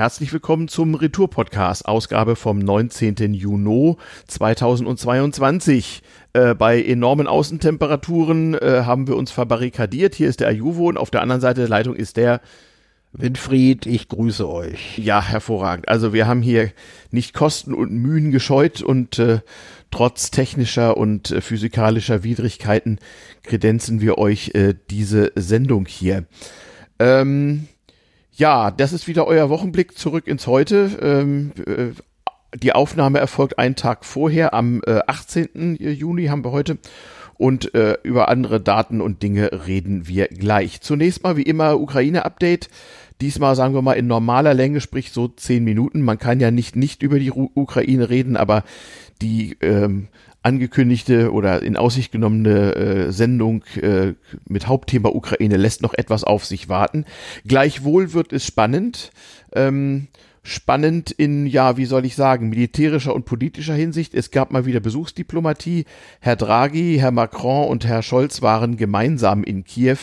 Herzlich willkommen zum Retour-Podcast, Ausgabe vom 19. Juni 2022. Äh, bei enormen Außentemperaturen äh, haben wir uns verbarrikadiert. Hier ist der Ajuvo und auf der anderen Seite der Leitung ist der Winfried, ich grüße euch. Ja, hervorragend. Also wir haben hier nicht Kosten und Mühen gescheut und äh, trotz technischer und äh, physikalischer Widrigkeiten kredenzen wir euch äh, diese Sendung hier. Ähm, ja, das ist wieder euer Wochenblick zurück ins Heute. Ähm, äh, die Aufnahme erfolgt einen Tag vorher, am äh, 18. Juni haben wir heute. Und äh, über andere Daten und Dinge reden wir gleich. Zunächst mal wie immer Ukraine-Update. Diesmal sagen wir mal in normaler Länge, sprich so zehn Minuten. Man kann ja nicht nicht über die Ukraine reden, aber die ähm, angekündigte oder in Aussicht genommene äh, Sendung äh, mit Hauptthema Ukraine lässt noch etwas auf sich warten. Gleichwohl wird es spannend. Ähm, spannend in, ja, wie soll ich sagen, militärischer und politischer Hinsicht. Es gab mal wieder Besuchsdiplomatie. Herr Draghi, Herr Macron und Herr Scholz waren gemeinsam in Kiew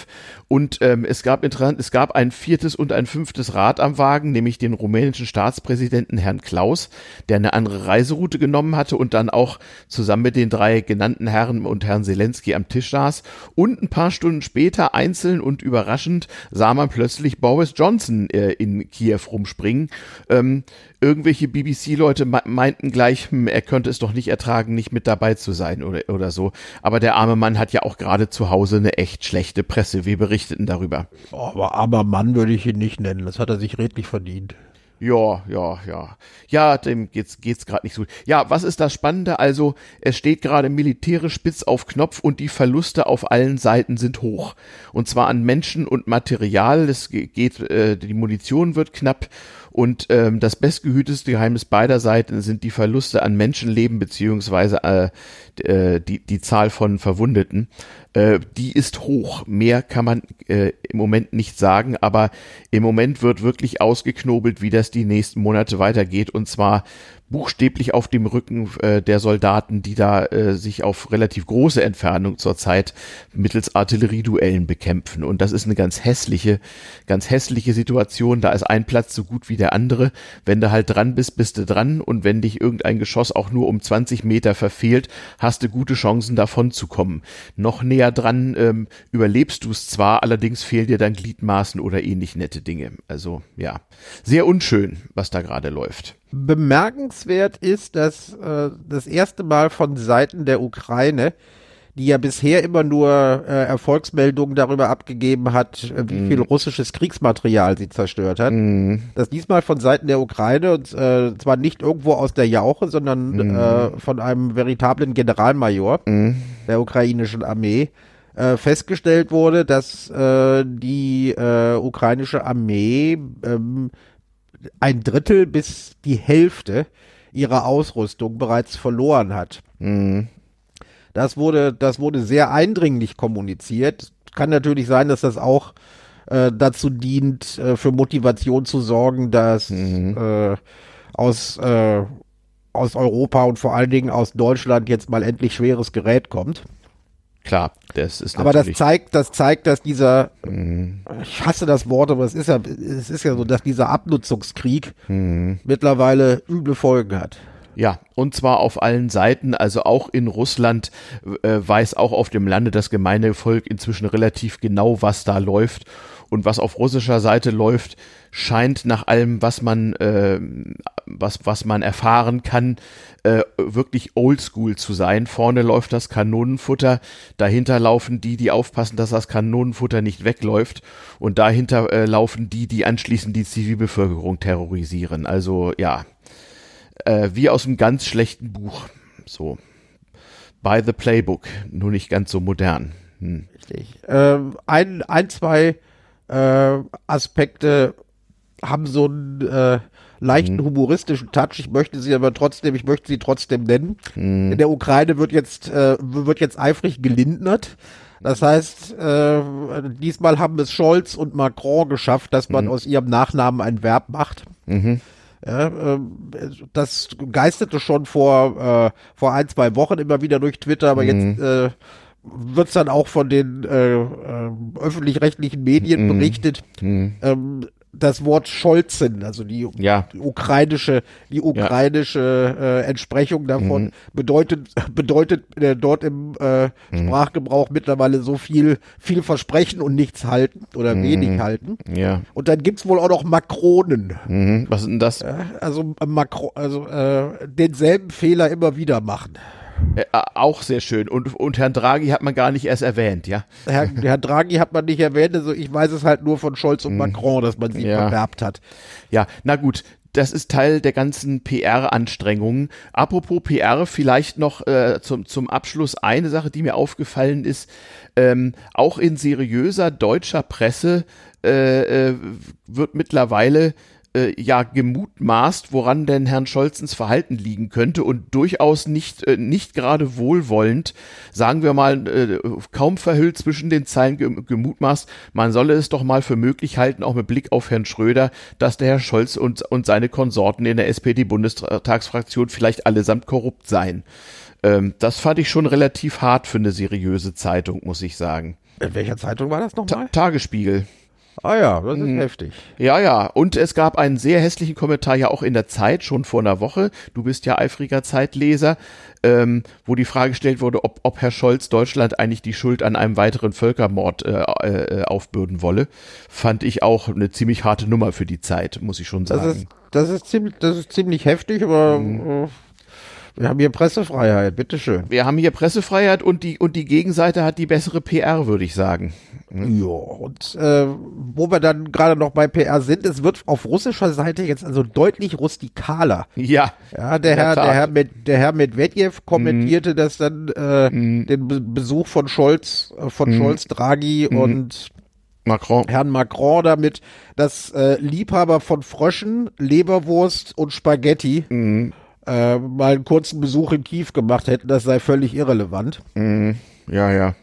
und ähm, es gab interessant, es gab ein viertes und ein fünftes Rad am Wagen, nämlich den rumänischen Staatspräsidenten Herrn Klaus, der eine andere Reiseroute genommen hatte und dann auch zusammen mit den drei genannten Herren und Herrn Zelensky am Tisch saß. Und ein paar Stunden später, einzeln und überraschend, sah man plötzlich Boris Johnson äh, in Kiew rumspringen ähm, irgendwelche BBC-Leute meinten gleich, hm, er könnte es doch nicht ertragen, nicht mit dabei zu sein oder, oder so. Aber der arme Mann hat ja auch gerade zu Hause eine echt schlechte Presse. Wir berichteten darüber. Oh, aber armer Mann würde ich ihn nicht nennen. Das hat er sich redlich verdient. Ja, ja, ja. Ja, dem geht's geht's gerade nicht so. Ja, was ist das Spannende? Also, es steht gerade militärisch spitz auf Knopf und die Verluste auf allen Seiten sind hoch. Und zwar an Menschen und Material. Es geht, äh, die Munition wird knapp und ähm, das bestgehüteste Geheimnis beider Seiten sind die Verluste an Menschenleben beziehungsweise äh, äh, die, die Zahl von Verwundeten. Äh, die ist hoch. Mehr kann man äh, im Moment nicht sagen, aber im Moment wird wirklich ausgeknobelt, wie das die nächsten Monate weitergeht. Und zwar buchstäblich auf dem Rücken äh, der Soldaten, die da äh, sich auf relativ große Entfernung zurzeit mittels Artillerieduellen bekämpfen. Und das ist eine ganz hässliche, ganz hässliche Situation. Da ist ein Platz so gut wie der andere. Wenn du halt dran bist, bist du dran. Und wenn dich irgendein Geschoss auch nur um 20 Meter verfehlt, hast du gute Chancen davon zu kommen. Noch näher dran ähm, überlebst du es zwar, allerdings fehlen dir dann Gliedmaßen oder ähnlich nette Dinge. Also ja, sehr unschön, was da gerade läuft. Bemerkenswert ist, dass äh, das erste Mal von Seiten der Ukraine, die ja bisher immer nur äh, Erfolgsmeldungen darüber abgegeben hat, äh, wie mm. viel russisches Kriegsmaterial sie zerstört hat, mm. dass diesmal von Seiten der Ukraine, und äh, zwar nicht irgendwo aus der Jauche, sondern mm. äh, von einem veritablen Generalmajor mhm. der ukrainischen Armee, äh, festgestellt wurde, dass äh, die äh, ukrainische Armee ähm, ein Drittel bis die Hälfte ihrer Ausrüstung bereits verloren hat. Mhm. Das wurde, das wurde sehr eindringlich kommuniziert. Kann natürlich sein, dass das auch äh, dazu dient, äh, für Motivation zu sorgen, dass mhm. äh, aus, äh, aus Europa und vor allen Dingen aus Deutschland jetzt mal endlich schweres Gerät kommt. Klar, das ist Aber das zeigt, das zeigt, dass dieser, mhm. ich hasse das Wort, aber es ist ja, es ist ja so, dass dieser Abnutzungskrieg mhm. mittlerweile üble Folgen hat. Ja, und zwar auf allen Seiten, also auch in Russland äh, weiß auch auf dem Lande das gemeine Volk inzwischen relativ genau, was da läuft und was auf russischer Seite läuft, scheint nach allem, was man, äh, was, was man erfahren kann, äh, wirklich oldschool zu sein. Vorne läuft das Kanonenfutter, dahinter laufen die, die aufpassen, dass das Kanonenfutter nicht wegläuft und dahinter äh, laufen die, die anschließend die Zivilbevölkerung terrorisieren. Also ja, äh, wie aus einem ganz schlechten Buch. So. By the Playbook, nur nicht ganz so modern. Hm. Richtig. Ähm, ein, ein, zwei äh, Aspekte haben so einen äh, leichten mhm. humoristischen Touch. Ich möchte sie aber trotzdem, ich möchte sie trotzdem nennen. Mhm. In der Ukraine wird jetzt äh, wird jetzt eifrig gelindert. Das heißt, äh, diesmal haben es Scholz und Macron geschafft, dass man mhm. aus ihrem Nachnamen ein Verb macht. Mhm. Ja, äh, das geisterte schon vor, äh, vor ein, zwei Wochen immer wieder durch Twitter, aber mhm. jetzt äh, wird es dann auch von den äh, äh, öffentlich-rechtlichen Medien mhm. berichtet. Mhm. Ähm, das Wort Scholzen, also die, Ja. die ukrainische, die ukrainische äh, Entsprechung davon bedeutet bedeutet äh, dort im äh, Sprachgebrauch mittlerweile so viel viel versprechen und nichts halten oder wenig halten. Ja. Und dann gibt's wohl auch noch Makronen. Mhm. Was ist denn das? Also äh, Makro, also äh, denselben Fehler immer wieder machen. Äh, auch sehr schön. Und, und Herrn Draghi hat man gar nicht erst erwähnt, ja? Herr, Herr Draghi hat man nicht erwähnt, also ich weiß es halt nur von Scholz und Macron, dass man sie Ja. hat. Ja, na gut. Das ist Teil der ganzen PR-Anstrengungen. Apropos PR, vielleicht noch äh, zum, zum Abschluss eine Sache, die mir aufgefallen ist. Ähm, auch in seriöser deutscher Presse äh, äh, wird mittlerweile äh, ja gemutmaßt, woran denn Herrn Scholzens Verhalten liegen könnte und durchaus nicht äh, nicht gerade wohlwollend, sagen wir mal, äh, kaum verhüllt zwischen den Zeilen gem gemutmaßt, man solle es doch mal für möglich halten, auch mit Blick auf Herrn Schröder, dass der Herr Scholz und, und seine Konsorten in der SPD-Bundestagsfraktion vielleicht allesamt korrupt seien. Ähm, das fand ich schon relativ hart für eine seriöse Zeitung, muss ich sagen. In welcher Zeitung war das Ta nochmal? Tagesspiegel. Ah ja, das ist heftig. Ja, ja. Und es gab einen sehr hässlichen Kommentar ja auch in der Zeit, schon vor einer Woche. Du bist ja eifriger Zeitleser, ähm, wo die Frage gestellt wurde, ob, ob Herr Scholz Deutschland eigentlich die Schuld an einem weiteren Völkermord äh, äh, aufbürden wolle. Fand ich auch eine ziemlich harte Nummer für die Zeit, muss ich schon Das sagen. ist, das ist ziemlich, das ist ziemlich heftig, aber äh, wir haben hier Pressefreiheit, bitteschön. Wir haben hier Pressefreiheit und die, und die Gegenseite hat die bessere PR, würde ich sagen. Ja, und äh, wo wir dann gerade noch bei PR sind, es wird auf russischer Seite jetzt also deutlich rustikaler. Ja. Ja, der Herr, der Herr, Med, der Herr Medvedev kommentierte das dann äh, den Be Besuch von Scholz, äh, von Scholz, Draghi und Macron. Herrn Macron damit, dass äh, Liebhaber von Fröschen, Leberwurst und Spaghetti äh, mal einen kurzen Besuch in Kiew gemacht hätten. Das sei völlig irrelevant. Ja, ja.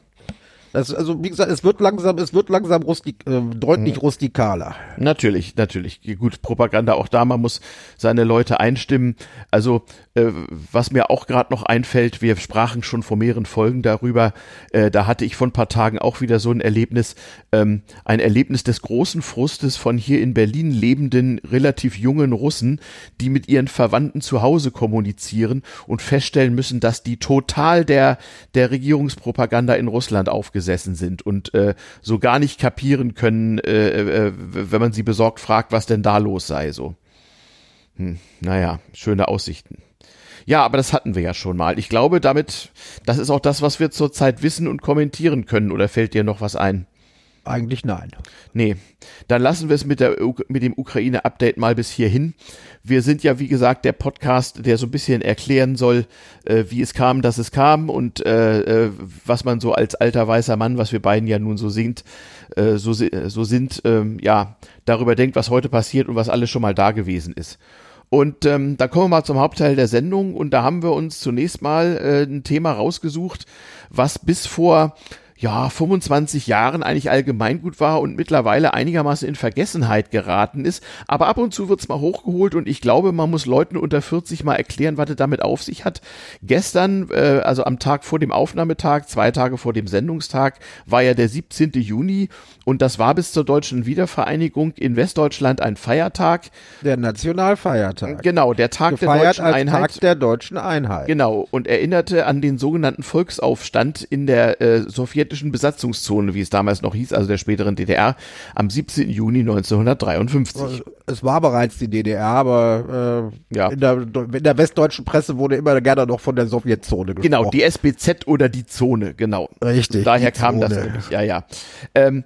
Das, also wie gesagt, es wird langsam, es wird langsam rustik, äh, deutlich rustikaler. Natürlich, natürlich. Gut, Propaganda auch da, man muss seine Leute einstimmen. Also, äh, was mir auch gerade noch einfällt, wir sprachen schon vor mehreren Folgen darüber, äh, da hatte ich vor ein paar Tagen auch wieder so ein Erlebnis, ähm, ein Erlebnis des großen Frustes von hier in Berlin lebenden, relativ jungen Russen, die mit ihren Verwandten zu Hause kommunizieren und feststellen müssen, dass die total der, der Regierungspropaganda in Russland aufgesessen sind und äh, so gar nicht kapieren können, äh, äh, wenn man sie besorgt fragt, was denn da los sei, so. Hm, naja, schöne Aussichten. Ja, aber das hatten wir ja schon mal. Ich glaube, damit, das ist auch das, was wir zurzeit wissen und kommentieren können. Oder fällt dir noch was ein? Eigentlich nein. Nee, dann lassen wir es mit, der, mit dem Ukraine-Update mal bis hierhin. Wir sind ja, wie gesagt, der Podcast, der so ein bisschen erklären soll, äh, wie es kam, dass es kam und äh, äh, was man so als alter weißer Mann, was wir beiden ja nun so sind, äh, so, so sind, ähm, ja, darüber denkt, was heute passiert und was alles schon mal da gewesen ist. Und ähm, da kommen wir mal zum Hauptteil der Sendung und da haben wir uns zunächst mal äh, ein Thema rausgesucht, was bis vor ja, 25 Jahren eigentlich allgemeingut war und mittlerweile einigermaßen in Vergessenheit geraten ist. Aber ab und zu wird's mal hochgeholt und ich glaube, man muss Leuten unter 40 mal erklären, was es damit auf sich hat. Gestern, äh, also am Tag vor dem Aufnahmetag, zwei Tage vor dem Sendungstag, war ja der 17. Juni und das war bis zur deutschen Wiedervereinigung in Westdeutschland ein Feiertag. Der Nationalfeiertag. Genau, der Tag der Gefeiert deutschen als Einheit. Tag der deutschen Einheit. Genau, und erinnerte an den sogenannten Volksaufstand in der äh, sowjetischen Besatzungszone, wie es damals noch hieß, also der späteren DDR, am 17. Juni 1953. Es war bereits die DDR, aber äh, Ja. in, der, in der westdeutschen Presse wurde immer gerne noch von der Sowjetzone gesprochen. Genau, die SBZ oder die Zone, genau. Richtig, Daher kam das Zone. nämlich, ja, ja. Ähm,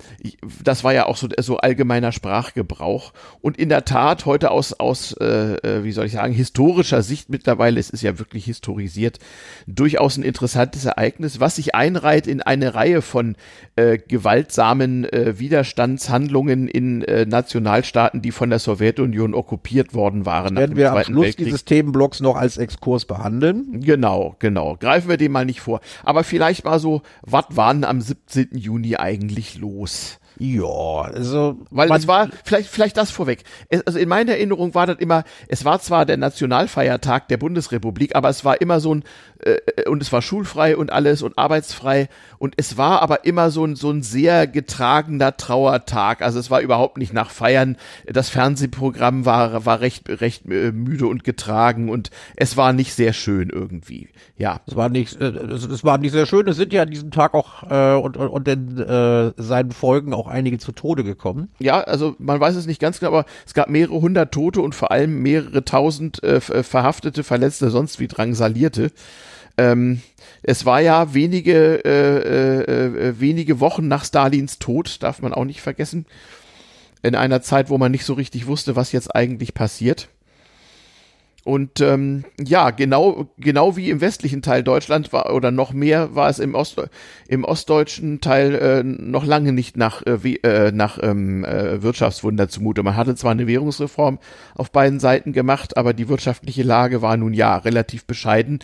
das war ja auch so, so allgemeiner Sprachgebrauch. Und in der Tat, heute aus, aus äh, äh, wie soll ich sagen, historischer Sicht mittlerweile, es ist ja wirklich historisiert, durchaus ein interessantes Ereignis, was sich einreiht in eine Reihe von äh, gewaltsamen äh, Widerstandshandlungen in äh, Nationalstaaten, die von der Sowjetunion okkupiert worden waren. nach werden dem wir am Zweiten Schluss Weltkrieg. dieses Themenblocks noch als Exkurs behandeln. Genau, genau. Greifen wir dem mal nicht vor. Aber vielleicht mal so, was war denn am 17. Juni eigentlich los? Ja, also. Weil es war, vielleicht, vielleicht das vorweg. Es, also in meiner Erinnerung war das immer, es war zwar der Nationalfeiertag der Bundesrepublik, aber es war immer so ein, äh, und es war schulfrei und alles und arbeitsfrei und es war aber immer so ein, so ein sehr getragener Trauertag. Also es war überhaupt nicht nach Feiern. Das Fernsehprogramm war, war recht, recht äh, müde und getragen und es war nicht sehr schön irgendwie. Ja. Es war nicht, äh, es, es war nicht sehr schön. Es sind ja an diesem Tag auch äh, und, und, und in äh, seinen Folgen auch einige zu Tode gekommen. Ja, also man weiß es nicht ganz genau, aber es gab mehrere hundert Tote und vor allem mehrere tausend äh, Verhaftete, Verletzte, sonst wie Drangsalierte. Ähm, es war ja wenige, äh, äh, äh, wenige Wochen nach Stalins Tod, darf man auch nicht vergessen. In einer Zeit, wo man nicht so richtig wusste, was jetzt eigentlich passiert. Und ähm, ja, genau, genau wie im westlichen Teil Deutschland war oder noch mehr war es im, Ost, im ostdeutschen Teil äh, noch lange nicht nach, äh, wie, äh, nach ähm, äh, Wirtschaftswunder zumute. Man hatte zwar eine Währungsreform auf beiden Seiten gemacht, aber die wirtschaftliche Lage war nun ja relativ bescheiden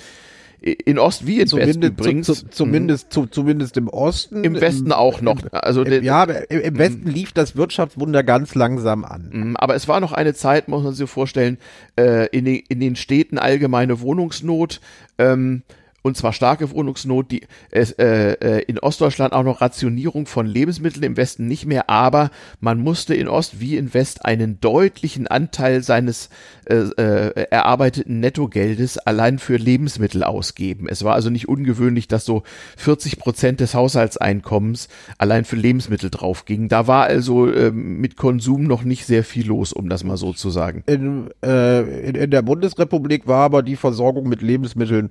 in Ost wie in zumindest, West übrigens. Zu, zu, zumindest, zu, zumindest im Osten. Im Westen im, auch noch. Also im, ja, im, im Westen lief das Wirtschaftswunder ganz langsam an. Mhm, aber es war noch eine Zeit, muss man sich vorstellen, äh, in, den, in den Städten allgemeine Wohnungsnot. Ähm, und zwar starke Wohnungsnot, die äh, äh, in Ostdeutschland auch noch Rationierung von Lebensmitteln im Westen nicht mehr, aber man musste in Ost wie in West einen deutlichen Anteil seines äh, äh, erarbeiteten Nettogeldes allein für Lebensmittel ausgeben. Es war also nicht ungewöhnlich, dass so 40 Prozent des Haushaltseinkommens allein für Lebensmittel draufging. Da war also äh, mit Konsum noch nicht sehr viel los, um das mal so zu sagen. In, äh, in, in der Bundesrepublik war aber die Versorgung mit Lebensmitteln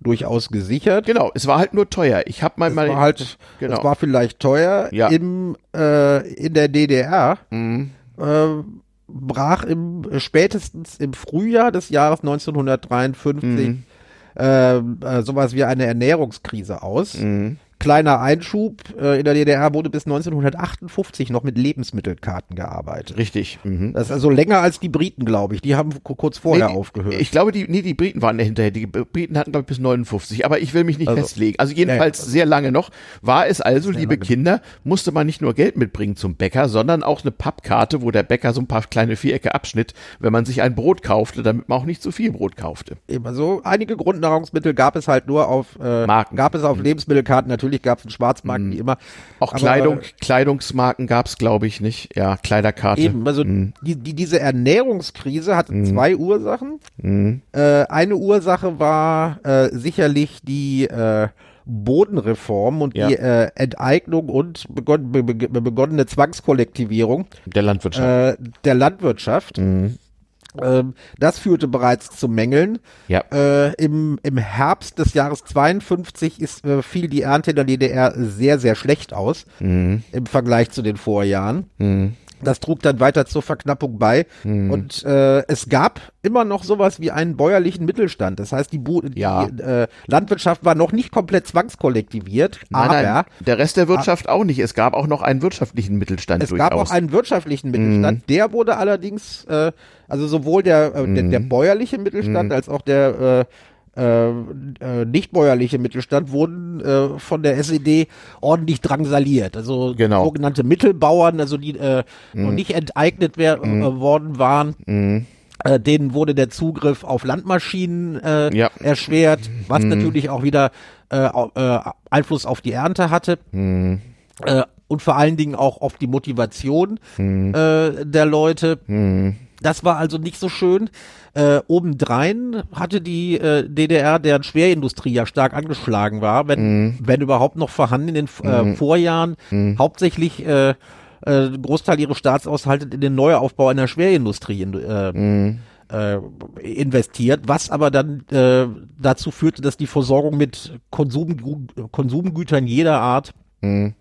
durchaus gesichert. Genau, es war halt nur teuer. Ich habe mal, mal war halt, genau. es war vielleicht teuer. Ja. Im äh, in der DDR mhm. äh, brach im spätestens im Frühjahr des Jahres 1953 mhm. äh, äh, sowas wie eine Ernährungskrise aus. Mhm. Kleiner Einschub, äh, in der DDR wurde bis 1958 noch mit Lebensmittelkarten gearbeitet. Richtig. Mhm. Das ist also länger als die Briten, glaube ich. Die haben kurz vorher nee, aufgehört. Ich glaube, die, nee, die Briten waren hinterher. Die Briten hatten, glaube ich, bis 59. Aber ich will mich nicht also, festlegen. Also jedenfalls ja, sehr lange noch. War es also, liebe lange. Kinder, musste man nicht nur Geld mitbringen zum Bäcker, sondern auch eine Pappkarte, wo der Bäcker so ein paar kleine Vierecke abschnitt, wenn man sich ein Brot kaufte, damit man auch nicht zu viel Brot kaufte. Eben, also einige Grundnahrungsmittel gab es halt nur auf, äh, Marken. gab es auf mhm. Lebensmittelkarten. Natürlich natürlich gab es einen Schwarzmarkt mm. wie immer. Auch aber, Kleidung, Kleidungsmarken gab es, glaube ich, nicht. Ja, Kleiderkarte. Eben, also mm. die, die, diese Ernährungskrise hatte mm. zwei Ursachen. Äh, eine Ursache war äh, sicherlich die äh, Bodenreform und ja. die äh, Enteignung und begon be begonnene Zwangskollektivierung der Landwirtschaft. Äh, der Landwirtschaft. Mhm. Ähm, das führte bereits zu Mängeln. Ja. Äh, im, Im Herbst des Jahres 52 ist, äh, fiel die Ernte in der DDR sehr, sehr schlecht aus mhm. im Vergleich zu den Vorjahren. Mhm. Das trug dann weiter zur Verknappung bei. Mhm. Und äh, es gab immer noch sowas wie einen bäuerlichen Mittelstand. Das heißt, die, Bu ja. die äh, Landwirtschaft war noch nicht komplett zwangskollektiviert, nein, aber nein, der Rest der Wirtschaft auch nicht. Es gab auch noch einen wirtschaftlichen Mittelstand. Es durchaus. gab auch einen wirtschaftlichen Mittelstand. Mhm. Der wurde allerdings, äh, also sowohl der, äh, der, der, mhm. bäuerliche Mittelstand mhm. als auch der äh, äh, äh, nicht bäuerliche Mittelstand wurden äh, von der SED ordentlich drangsaliert. Also genau. sogenannte Mittelbauern, also die äh, mhm. noch nicht enteignet wer mhm. äh, worden waren. Mhm. Äh, denen wurde der Zugriff auf Landmaschinen äh, ja. erschwert, was mhm. natürlich auch wieder äh, äh, Einfluss auf die Ernte hatte. Mhm. Äh, und vor allen Dingen auch auf die Motivation mhm. äh, der Leute. Das war also nicht so schön. Äh, obendrein hatte die äh, DDR, deren Schwerindustrie ja stark angeschlagen war, wenn, mhm. wenn überhaupt noch vorhanden in den äh, mhm. Vorjahren, mhm. hauptsächlich äh, äh, Großteil ihres Staatsaushaltes in den Neuaufbau einer Schwerindustrie äh, mhm. äh, investiert, was aber dann äh, dazu führte, dass die Versorgung mit Konsum, Konsumgütern jeder Art mhm.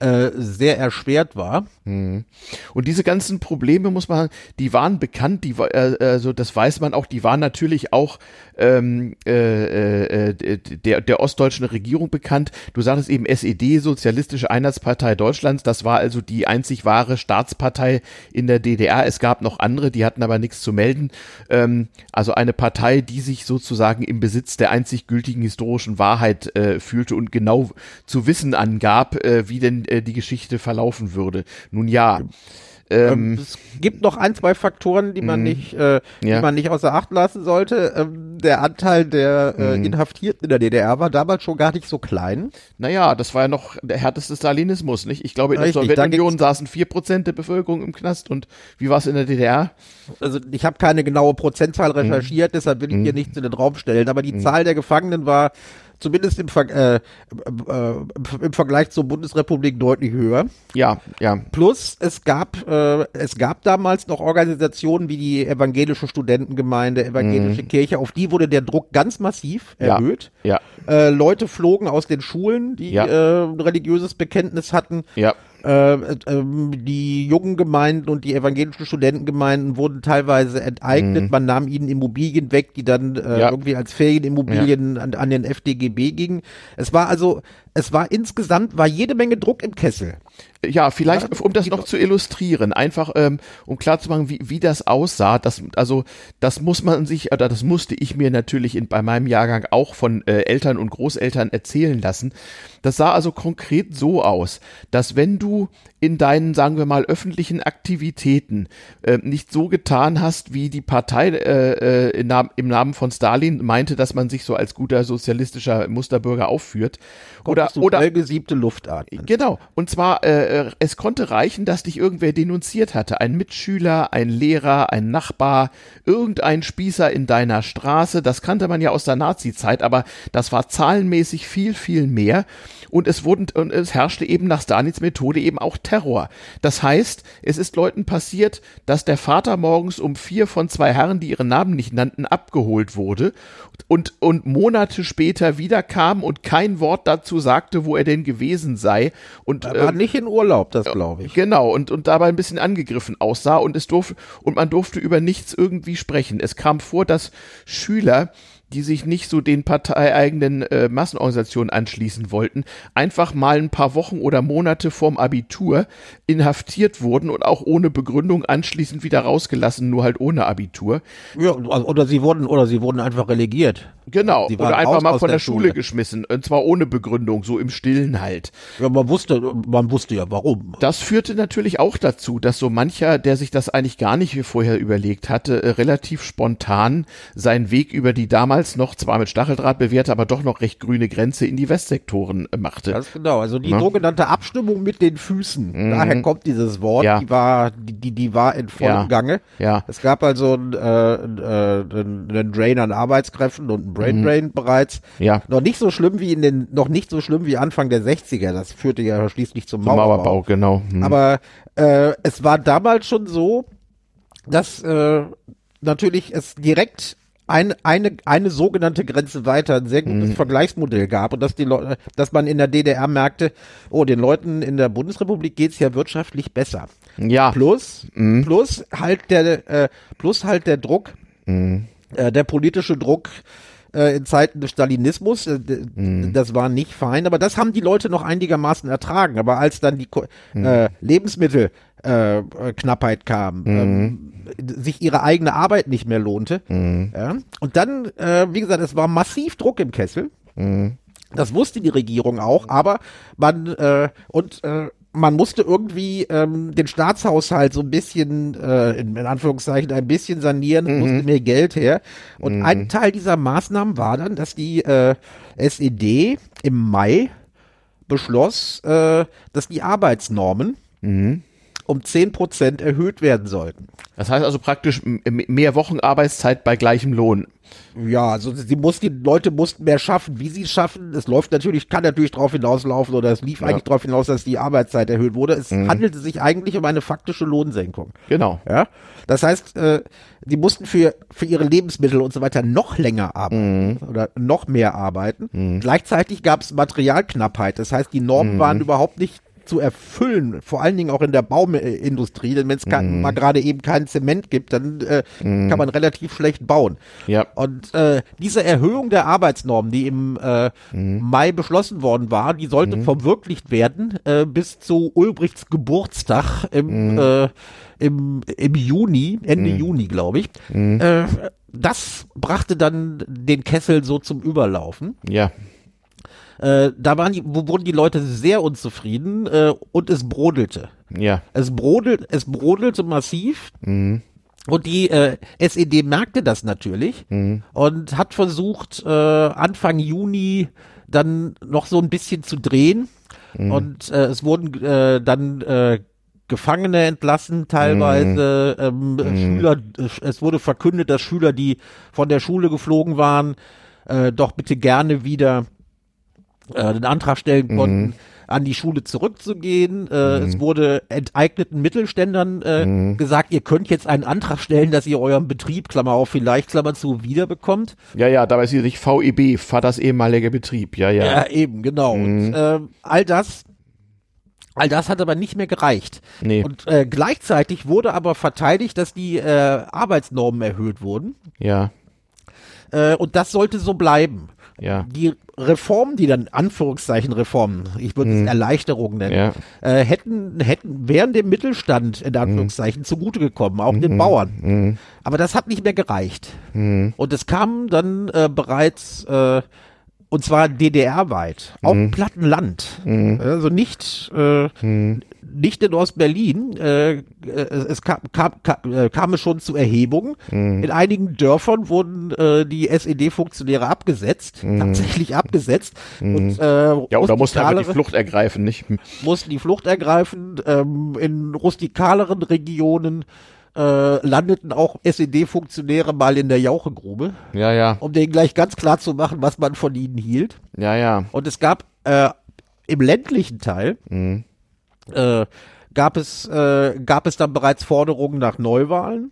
äh, sehr erschwert war. Mhm. Und diese ganzen Probleme muss man, die waren bekannt, die äh, also das weiß man auch, die waren natürlich auch ähm, äh, äh, der der ostdeutschen Regierung bekannt. Du sagtest eben SED, Sozialistische Einheitspartei Deutschlands, das war also die einzig wahre Staatspartei in der DDR. Es gab noch andere, die hatten aber nichts zu melden. Ähm, also eine Partei, die sich sozusagen im Besitz der einzig gültigen historischen Wahrheit äh, fühlte und genau zu wissen angab, äh, wie denn äh, die Geschichte verlaufen würde. Nun ja. Ähm, ähm, es gibt noch ein, zwei Faktoren, die man mhm. nicht, äh, die ja. man nicht außer Acht lassen sollte. Ähm, der Anteil der äh, mhm. Inhaftierten in der DDR war damals schon gar nicht so klein. Naja, das war ja noch der härteste Stalinismus, nicht? Ich glaube, in Richtig, der Sowjetunion saßen vier Prozent der Bevölkerung im Knast und wie war es in der DDR? Also ich habe keine genaue Prozentzahl mhm. recherchiert, mhm. deshalb will ich hier mhm. nichts in den Raum stellen, aber die. Zahl der Gefangenen war zumindest im, Ver äh, äh, im Vergleich zur Bundesrepublik deutlich höher. Ja, ja. Plus es gab äh, es gab damals noch Organisationen wie die evangelische Studentengemeinde, evangelische mhm. Kirche, auf die wurde der Druck ganz massiv erhöht. Ja. ja. Äh, Leute flogen aus den Schulen, die ja. äh, religiöses Bekenntnis hatten. Ja. Äh, äh, die jungen Gemeinden und die evangelischen Studentengemeinden wurden teilweise enteignet. Mhm. Man nahm ihnen Immobilien weg, die dann äh, ja. irgendwie als Ferienimmobilien ja. an, an den FDGB gingen. Es war also es war insgesamt, war jede Menge Druck im Kessel. Ja, vielleicht, ja, um das noch zu illustrieren, einfach ähm, um klarzumachen, wie, wie das aussah. Das, also, das muss man sich, oder das musste ich mir natürlich in, bei meinem Jahrgang auch von äh, Eltern und Großeltern erzählen lassen. Das sah also konkret so aus, dass wenn du in deinen, sagen wir mal, öffentlichen Aktivitäten äh, nicht so getan hast, wie die Partei äh, äh, im, im Namen von Stalin meinte, dass man sich so als guter sozialistischer Musterbürger aufführt, oder oder gesiebte Luftart. Genau. Und zwar äh, es konnte reichen, dass dich irgendwer denunziert hatte, ein Mitschüler, ein Lehrer, ein Nachbar, irgendein Spießer in deiner Straße. Das kannte man ja aus der Nazi-Zeit, aber das war zahlenmäßig viel viel mehr. Und es wurden und es herrschte eben nach Stalins Methode eben auch Terror. Das heißt, es ist Leuten passiert, dass der Vater morgens um vier von zwei Herren, die ihren Namen nicht nannten, abgeholt wurde und und Monate später wiederkam und kein Wort dazu dazu sagte, wo er denn gewesen sei. Und, er war ähm, nicht in Urlaub, das glaube ich. Genau, und, und dabei ein bisschen angegriffen aussah und es durfte, und man durfte über nichts irgendwie sprechen. Es kam vor, dass Schüler die sich nicht so den parteieigenen äh, Massenorganisationen anschließen wollten, einfach mal ein paar Wochen oder Monate vorm Abitur inhaftiert wurden und auch ohne Begründung anschließend wieder rausgelassen, nur halt ohne Abitur. Ja, oder sie wurden oder sie wurden einfach relegiert. Genau, oder einfach mal von der, der Schule. Schule geschmissen, und zwar ohne Begründung, so im Stillen halt. Ja, man wusste, man wusste ja warum. Das führte natürlich auch dazu, dass so mancher, der sich das eigentlich gar nicht wie vorher überlegt hatte, äh, relativ spontan seinen Weg über die damals noch zwar mit Stacheldraht bewährte, aber doch noch recht grüne Grenze in die Westsektoren äh, machte. Ganz genau, also die ja. sogenannte Abstimmung mit den Füßen, mhm. daher kommt dieses Wort, ja. die war, die, die war in vollem ja. Gange. Ja. Es gab also einen, äh, äh, einen Drain an Arbeitskräften und einen Brain mhm. Drain bereits. Ja. Noch nicht so schlimm wie in den, noch nicht so schlimm wie Anfang der 60er. Das führte ja schließlich zum, zum Mauerbau. Mauerbau genau. Mhm. Aber äh, es war damals schon so, dass äh, natürlich es direkt ein, eine, eine sogenannte Grenze weiter ein sehr gutes mhm. Vergleichsmodell gab und dass die Leute, dass man in der DDR merkte, oh, den Leuten in der Bundesrepublik geht's ja wirtschaftlich besser. Ja. Plus, mhm. plus halt der, äh, plus halt der Druck, mhm. äh, der politische Druck, äh, in Zeiten des Stalinismus. Äh, mhm. Das war nicht fein, aber das haben die Leute noch einigermaßen ertragen. Aber als dann die mhm. Äh, äh, kam, mhm. ähm, sich ihre eigene Arbeit nicht mehr lohnte. Mhm. Ja, und dann, äh, wie gesagt, es war massiv Druck im Kessel. Mhm. Das wusste die Regierung auch, aber man äh, und äh, man musste irgendwie ähm, den Staatshaushalt so ein bisschen, äh, in, in Anführungszeichen, ein bisschen sanieren, mhm. musste mehr Geld her. Und mhm. ein Teil dieser Maßnahmen war dann, dass die äh, SED im Mai beschloss, äh, dass die Arbeitsnormen mhm. Um zehn Prozent erhöht werden sollten. Das heißt also praktisch mehr Wochen Arbeitszeit bei gleichem Lohn. Ja, also sie muss, die Leute mussten mehr schaffen. Wie sie es schaffen, es läuft natürlich, kann natürlich darauf hinauslaufen oder es lief ja. eigentlich darauf hinaus, dass die Arbeitszeit erhöht wurde. Es mhm. handelte sich eigentlich um eine faktische Lohnsenkung. Genau. Ja. Das heißt, äh, die mussten für, für ihre Lebensmittel und so weiter noch länger arbeiten mhm. oder noch mehr arbeiten. Mhm. Gleichzeitig gab es Materialknappheit. Das heißt, die Normen mhm. waren überhaupt nicht zu erfüllen, vor allen Dingen auch in der Baumindustrie, denn wenn es Mhm. mal gerade eben keinen Zement gibt, dann äh, kann man relativ schlecht bauen. Ja. Und äh, diese Erhöhung der Arbeitsnormen, die im äh, Mhm. Mai beschlossen worden war, die sollte verwirklicht werden äh, bis zu Ulbrichts Geburtstag im, Mhm. äh, im, im Juni, Ende Juni, glaube ich. Mhm. Äh, das brachte dann den Kessel so zum Überlaufen. Ja. Äh, da waren die, wo wurden die Leute sehr unzufrieden äh, und es brodelte. Ja. Es brodelt, es brodelte massiv. Und die äh, SED merkte das natürlich und hat versucht, äh, Anfang Juni dann noch so ein bisschen zu drehen. Und äh, es wurden äh, dann äh, Gefangene entlassen, teilweise ähm, Schüler, äh, es wurde verkündet, dass Schüler, die von der Schule geflogen waren, äh, doch bitte gerne wieder äh, den Antrag stellen konnten, an die Schule zurückzugehen. Äh, Es wurde enteigneten Mittelständern äh, gesagt, ihr könnt jetzt einen Antrag stellen, dass ihr euren Betrieb, Klammer auf, vielleicht, Klammer zu, wiederbekommt. Ja, ja, dabei ist sie nicht VEB, Vaters ehemaliger Betrieb. Ja, ja. Ja, eben, genau. Und äh, all das, all das hat aber nicht mehr gereicht. Nee. Und äh, gleichzeitig wurde aber verteidigt, dass die äh, Arbeitsnormen erhöht wurden. Ja. Äh, und das sollte so bleiben. Ja. Die Reformen, die dann Anführungszeichen Reformen, ich würde es Erleichterungen nennen, Ja. äh, hätten, hätten, wären dem Mittelstand in Anführungszeichen zugute gekommen, auch den Bauern. Aber das hat nicht mehr gereicht. Und es kam dann äh, bereits, äh, und zwar DDR-weit, auf dem Plattenland. Also nicht, äh, nicht in Ostberlin. Äh, äh, es kam, kam, kam, äh, kam es schon zu Erhebungen. In einigen Dörfern wurden äh, die SED-Funktionäre abgesetzt, tatsächlich abgesetzt. Und, äh, Ja, oder musste einfach die Flucht ergreifen, nicht? mussten die Flucht ergreifen. Ähm, in rustikaleren Regionen äh, landeten auch SED-Funktionäre mal in der Jauchegrube, Ja, ja. um denen gleich ganz klar zu machen, was man von ihnen hielt. Ja, ja. Und es gab äh, im ländlichen Teil äh, gab es äh, gab es dann bereits Forderungen nach Neuwahlen,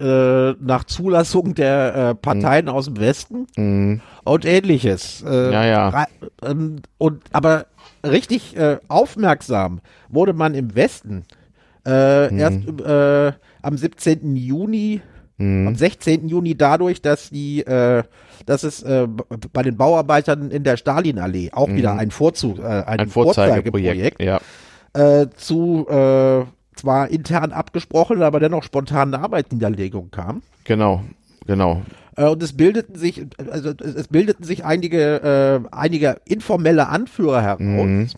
äh, nach Zulassung der äh, Parteien aus dem Westen und ähnliches. Äh, Ja, ja. ähm, und aber richtig äh, aufmerksam wurde man im Westen äh, erst äh, am 17. Juni, am 16. Juni dadurch, dass die, dass es äh, bei den Bauarbeitern in der Stalinallee auch wieder ein Vorzug, äh, ein, Ein Vorzeigeprojekt. Ja. Äh, zu äh, zwar intern abgesprochen, aber dennoch spontanen Arbeitsniederlegung kam. Genau. Genau. Äh, und es bildeten sich, also es, bildeten sich einige, äh, einige informelle Anführer heraus,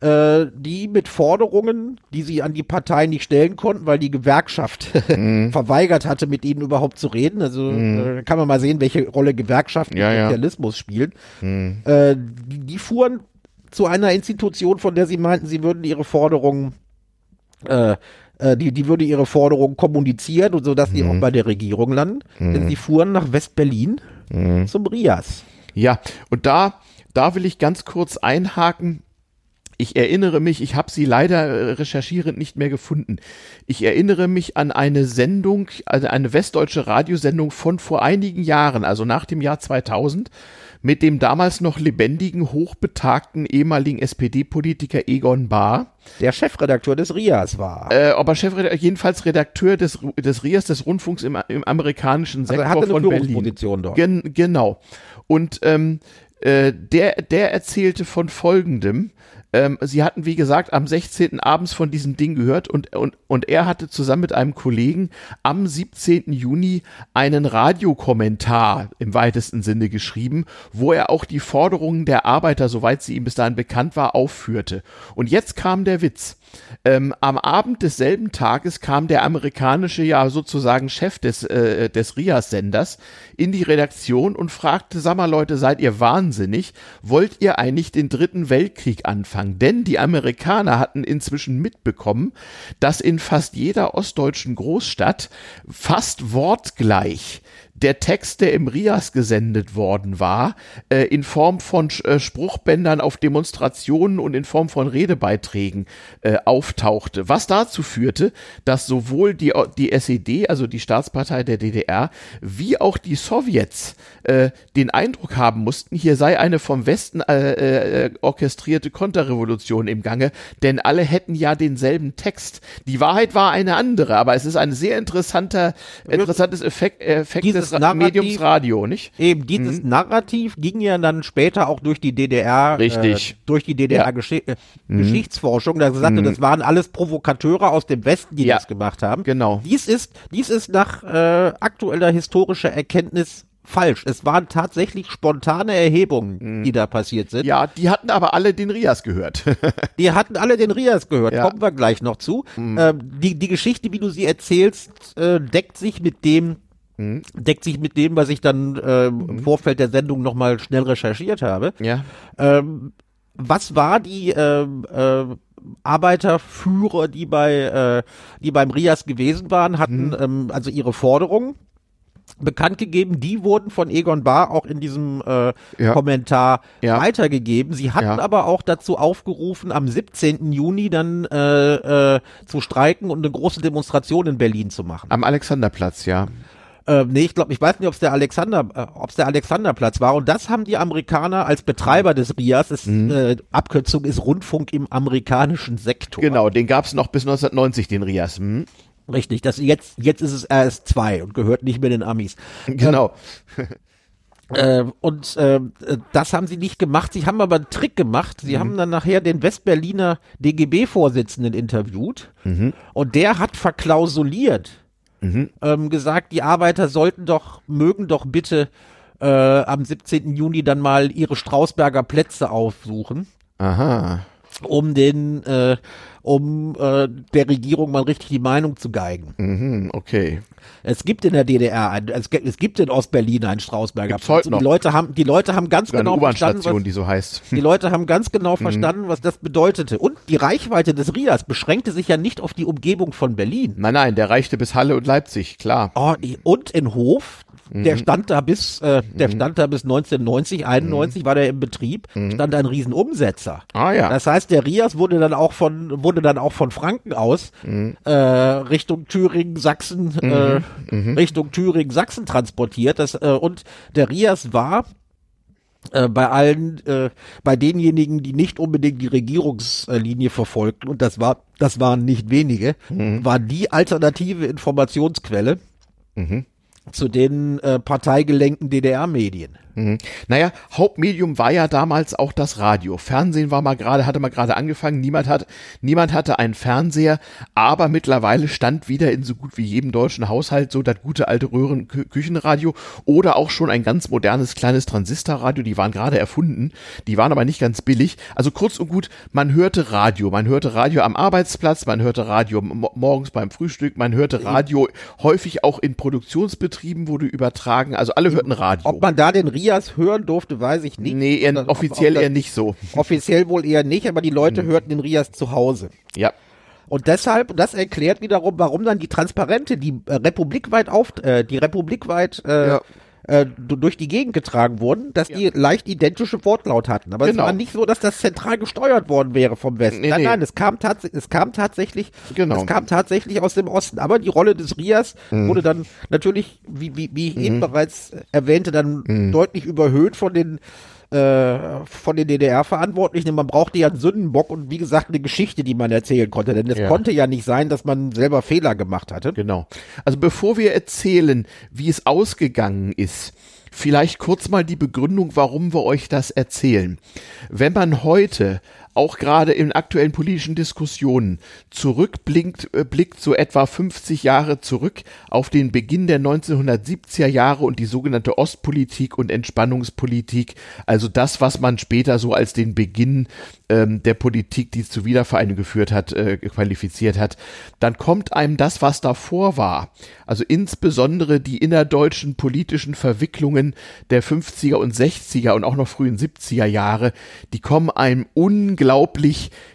äh, die mit Forderungen, die sie an die Partei nicht stellen konnten, weil die Gewerkschaft verweigert hatte, mit ihnen überhaupt zu reden. Also äh, kann man mal sehen, welche Rolle Gewerkschaften Ja, im ja. Sozialismus spielen. Äh, die, die fuhren zu einer Institution, von der sie meinten, sie würden ihre Forderungen äh, äh, die, die würde ihre Forderungen kommunizieren und so, dass die auch bei der Regierung landen. Denn sie fuhren nach West-Berlin zum Rias. Ja, und da, da will ich ganz kurz einhaken. Ich erinnere mich, ich habe sie leider äh, recherchierend nicht mehr gefunden. Ich erinnere mich an eine Sendung, also eine westdeutsche Radiosendung von vor einigen Jahren, also nach dem Jahr 2000, mit dem damals noch lebendigen, hochbetagten ehemaligen SPD-Politiker Egon Bahr. Der Chefredakteur des Rias war. Äh, aber Chefredakteur, jedenfalls Redakteur des, des RIAS, des Rundfunks im, im amerikanischen Also Sektor er hatte eine von Berlin. Dort. Gen, genau. Und ähm, äh, der, der erzählte von folgendem. Ähm, sie hatten, wie gesagt, am 16. abends von diesem Ding gehört und, und, und er hatte zusammen mit einem Kollegen am 17. Juni einen Radiokommentar im weitesten Sinne geschrieben, wo er auch die Forderungen der Arbeiter, soweit sie ihm bis dahin bekannt war, aufführte. Und jetzt kam der Witz. Ähm, am Abend desselben Tages kam der amerikanische, ja sozusagen Chef des, äh, des RIAS-Senders in die Redaktion und fragte, sag mal Leute, seid ihr wahnsinnig? Wollt ihr eigentlich den dritten Weltkrieg anfangen? Denn die Amerikaner hatten inzwischen mitbekommen, dass in fast jeder ostdeutschen Großstadt fast wortgleich der Text, der im Rias gesendet worden war, äh, in Form von äh, Spruchbändern auf Demonstrationen und in Form von Redebeiträgen äh, auftauchte, was dazu führte, dass sowohl die, die SED, also die Staatspartei der DDR, wie auch die Sowjets äh, den Eindruck haben mussten, hier sei eine vom Westen äh, äh, orchestrierte Konterrevolution im Gange, denn alle hätten ja denselben Text. Die Wahrheit war eine andere, aber es ist ein sehr interessanter, interessantes Effekt, Effekt des Ra Narrativ- Mediums Radio, nicht? Eben, dieses Narrativ ging ja dann später auch durch die DDR, Richtig. Äh, durch die DDR Ja. Geschi äh, Geschichtsforschung, da sagte, das waren alles Provokateure aus dem Westen, die Ja. das gemacht haben. Genau. Dies ist, dies ist nach äh, aktueller historischer Erkenntnis falsch. Es waren tatsächlich spontane Erhebungen, die da passiert sind. Ja, die hatten aber alle den Rias gehört. Die hatten alle den Rias gehört, Ja. Mhm. kommen wir gleich noch zu. Ähm, die, die Geschichte, wie du sie erzählst, äh, deckt sich mit dem, Mhm. deckt sich mit dem, was ich dann ähm, im Vorfeld der Sendung nochmal schnell recherchiert habe. ja. Ähm, was war die ähm, äh, Arbeiterführer, die bei äh, die beim Rias gewesen waren, hatten Mhm. ähm, also ihre Forderungen bekannt gegeben. Die wurden von Egon Bahr auch in diesem äh, Ja. Kommentar Ja. weitergegeben. Sie hatten Ja. aber auch dazu aufgerufen, am 17. Juni dann äh, äh, zu streiken und eine große Demonstration in Berlin zu machen. Am Alexanderplatz, ja. Äh, nee, ich glaube, ich weiß nicht, ob es der Alexander, äh, ob es der Alexanderplatz war. Und das haben die Amerikaner als Betreiber des RIAS, ist, Mhm. äh, Abkürzung ist Rundfunk im amerikanischen Sektor. Genau, den gab's noch bis 1990, den Rias. Hm? Richtig, das jetzt, jetzt ist es RS2 und gehört nicht mehr den Amis. Genau. Äh, und äh, das haben sie nicht gemacht. Sie haben aber einen Trick gemacht. Sie haben dann nachher den Westberliner DGB-Vorsitzenden interviewt und der hat verklausuliert, ähm, gesagt, die Arbeiter sollten doch, mögen doch bitte äh, am 17. Juni dann mal ihre Strausberger Plätze aufsuchen, Aha. Um den, äh, um äh, der Regierung mal richtig die Meinung zu geigen. Mhm, okay. Es gibt in der DDR, ein, es, gibt- es gibt in Ostberlin einen Strausberger Gibt's Und Die. Leute haben, die Leute haben ganz Sogar genau verstanden, was, die so heißt. die Leute haben ganz genau Mhm. verstanden, was das bedeutete. Und die Reichweite des RIAS beschränkte sich ja nicht auf die Umgebung von Berlin. Nein, nein, der reichte bis Halle und Leipzig, klar. Oh, und in Hof, der Mhm. stand da bis, äh, der stand da bis 1990, 91 war der im Betrieb, stand ein Riesenumsetzer. Mhm. Ah ja. Das heißt, der Rias wurde dann auch von, wurde dann auch von Franken aus Mhm. äh, Richtung Thüringen, Sachsen, äh, Mhm. Richtung Thüringen, Sachsen transportiert. Das, äh, und der Rias war äh, bei allen, äh, bei denjenigen, die nicht unbedingt die Regierungslinie verfolgten, und das war, das waren nicht wenige, Mhm. war die alternative Informationsquelle zu den äh, parteigelenkten DDR-Medien. Mhm. Naja, Hauptmedium war ja damals auch das Radio. Fernsehen war mal gerade, hatte mal gerade angefangen. Niemand hat, niemand hatte einen Fernseher, aber mittlerweile stand wieder in so gut wie jedem deutschen Haushalt so das gute alte Röhren-Küchenradio oder auch schon ein ganz modernes kleines Transistorradio. Die waren gerade erfunden. Die waren aber nicht ganz billig. Also kurz und gut, man hörte Radio. Man hörte Radio am Arbeitsplatz, man hörte Radio mo- morgens beim Frühstück, man hörte Radio häufig auch in Produktionsbetrieben wurde übertragen. Also alle hörten Radio. Ob man da den Rias hören durfte, weiß ich nicht. Nee, eher, offiziell ob eher nicht so. Offiziell wohl eher nicht, aber die Leute hörten den Rias zu Hause. Ja. Und deshalb, das erklärt wiederum, warum dann die Transparente, die äh, republikweit auf, äh, die republikweit äh, Ja. Äh, du- durch die Gegend getragen wurden, dass die leicht identische Wortlaut hatten. Aber Genau. es war nicht so, dass das zentral gesteuert worden wäre vom Westen. Nee, nein, nee. nein, es kam, es kam tatsächlich, Genau. es kam tatsächlich aus dem Osten. Aber die Rolle des Rias Mhm. wurde dann natürlich, wie, wie, wie ich eben bereits erwähnte, dann Mhm. deutlich überhöht von den äh, von den DDR-Verantwortlichen. Man brauchte ja einen Sündenbock und wie gesagt eine Geschichte, die man erzählen konnte. Denn es Ja. konnte ja nicht sein, dass man selber Fehler gemacht hatte. Genau. Also bevor wir erzählen, wie es ausgegangen ist, vielleicht kurz mal die Begründung, warum wir euch das erzählen. Wenn man heute auch gerade in aktuellen politischen Diskussionen zurückblickt, äh, blickt so etwa 50 Jahre zurück auf den Beginn der 1970er Jahre und die sogenannte Ostpolitik und Entspannungspolitik, also das, was man später so als den Beginn ähm, der Politik, die zur Wiedervereinigung geführt hat, äh, qualifiziert hat, dann kommt einem das, was davor war, also insbesondere die innerdeutschen politischen Verwicklungen der 50er und 60er und auch noch frühen 70er Jahre, die kommen einem unglaublich,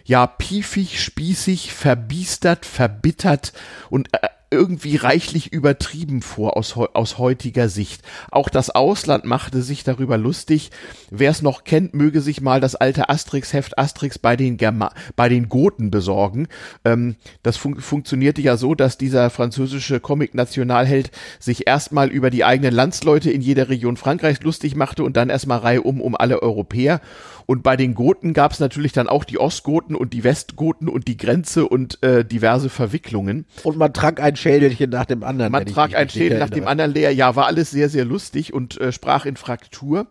ja, piefig, spießig, verbiestert, verbittert und äh, irgendwie reichlich übertrieben vor aus, aus heutiger Sicht. Auch das Ausland machte sich darüber lustig. Wer es noch kennt, möge sich mal das alte Asterix-Heft Asterix bei den, Germa bei den Goten besorgen. Ähm, das fun funktionierte ja so, dass dieser französische Comic-Nationalheld sich erstmal über die eigenen Landsleute in jeder Region Frankreichs lustig machte und dann erstmal Reihe um um alle Europäer. Und bei den Goten gab es natürlich dann auch die Ostgoten und die Westgoten und die Grenze und äh, diverse Verwicklungen. Und man trank ein Schädelchen nach dem anderen. Man trank ein Schädel nach dem anderen leer. Ja, war alles sehr, sehr lustig und äh, sprach in Fraktur.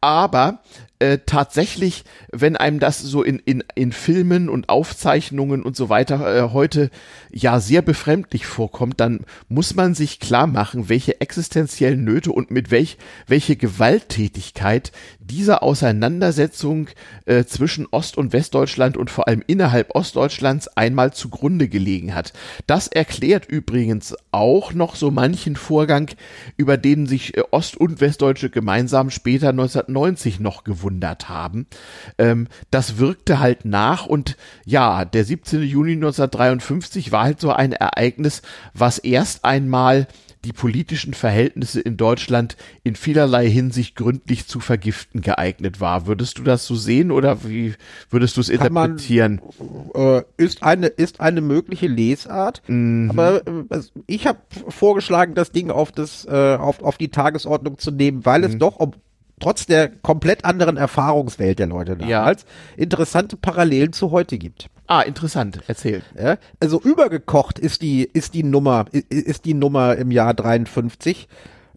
Aber äh, tatsächlich, wenn einem das so in, in, in Filmen und Aufzeichnungen und so weiter äh, heute ja sehr befremdlich vorkommt, dann muss man sich klar machen, welche existenziellen Nöte und mit welch, welche Gewalttätigkeit diese Auseinandersetzung äh, zwischen Ost- und Westdeutschland und vor allem innerhalb Ostdeutschlands einmal zugrunde gelegen hat. Das erklärt übrigens auch noch so manchen Vorgang, über den sich äh, Ost- und Westdeutsche gemeinsam später 1990 noch gewundert haben. Ähm, das wirkte halt nach und ja, der 17. Juni 1953 war halt so ein Ereignis, was erst einmal die politischen Verhältnisse in Deutschland in vielerlei Hinsicht gründlich zu vergiften geeignet war. Würdest du das so sehen oder wie würdest du es interpretieren? Man, äh, ist eine ist eine mögliche Lesart, mhm. aber äh, ich habe vorgeschlagen, das Ding auf das äh, auf auf die Tagesordnung zu nehmen, weil mhm. es doch ob trotz der komplett anderen Erfahrungswelt der Leute damals ja. interessante Parallelen zu heute gibt. Ah, interessant. Erzähl. Ja, also übergekocht ist die, ist die Nummer, ist die Nummer im Jahr 53.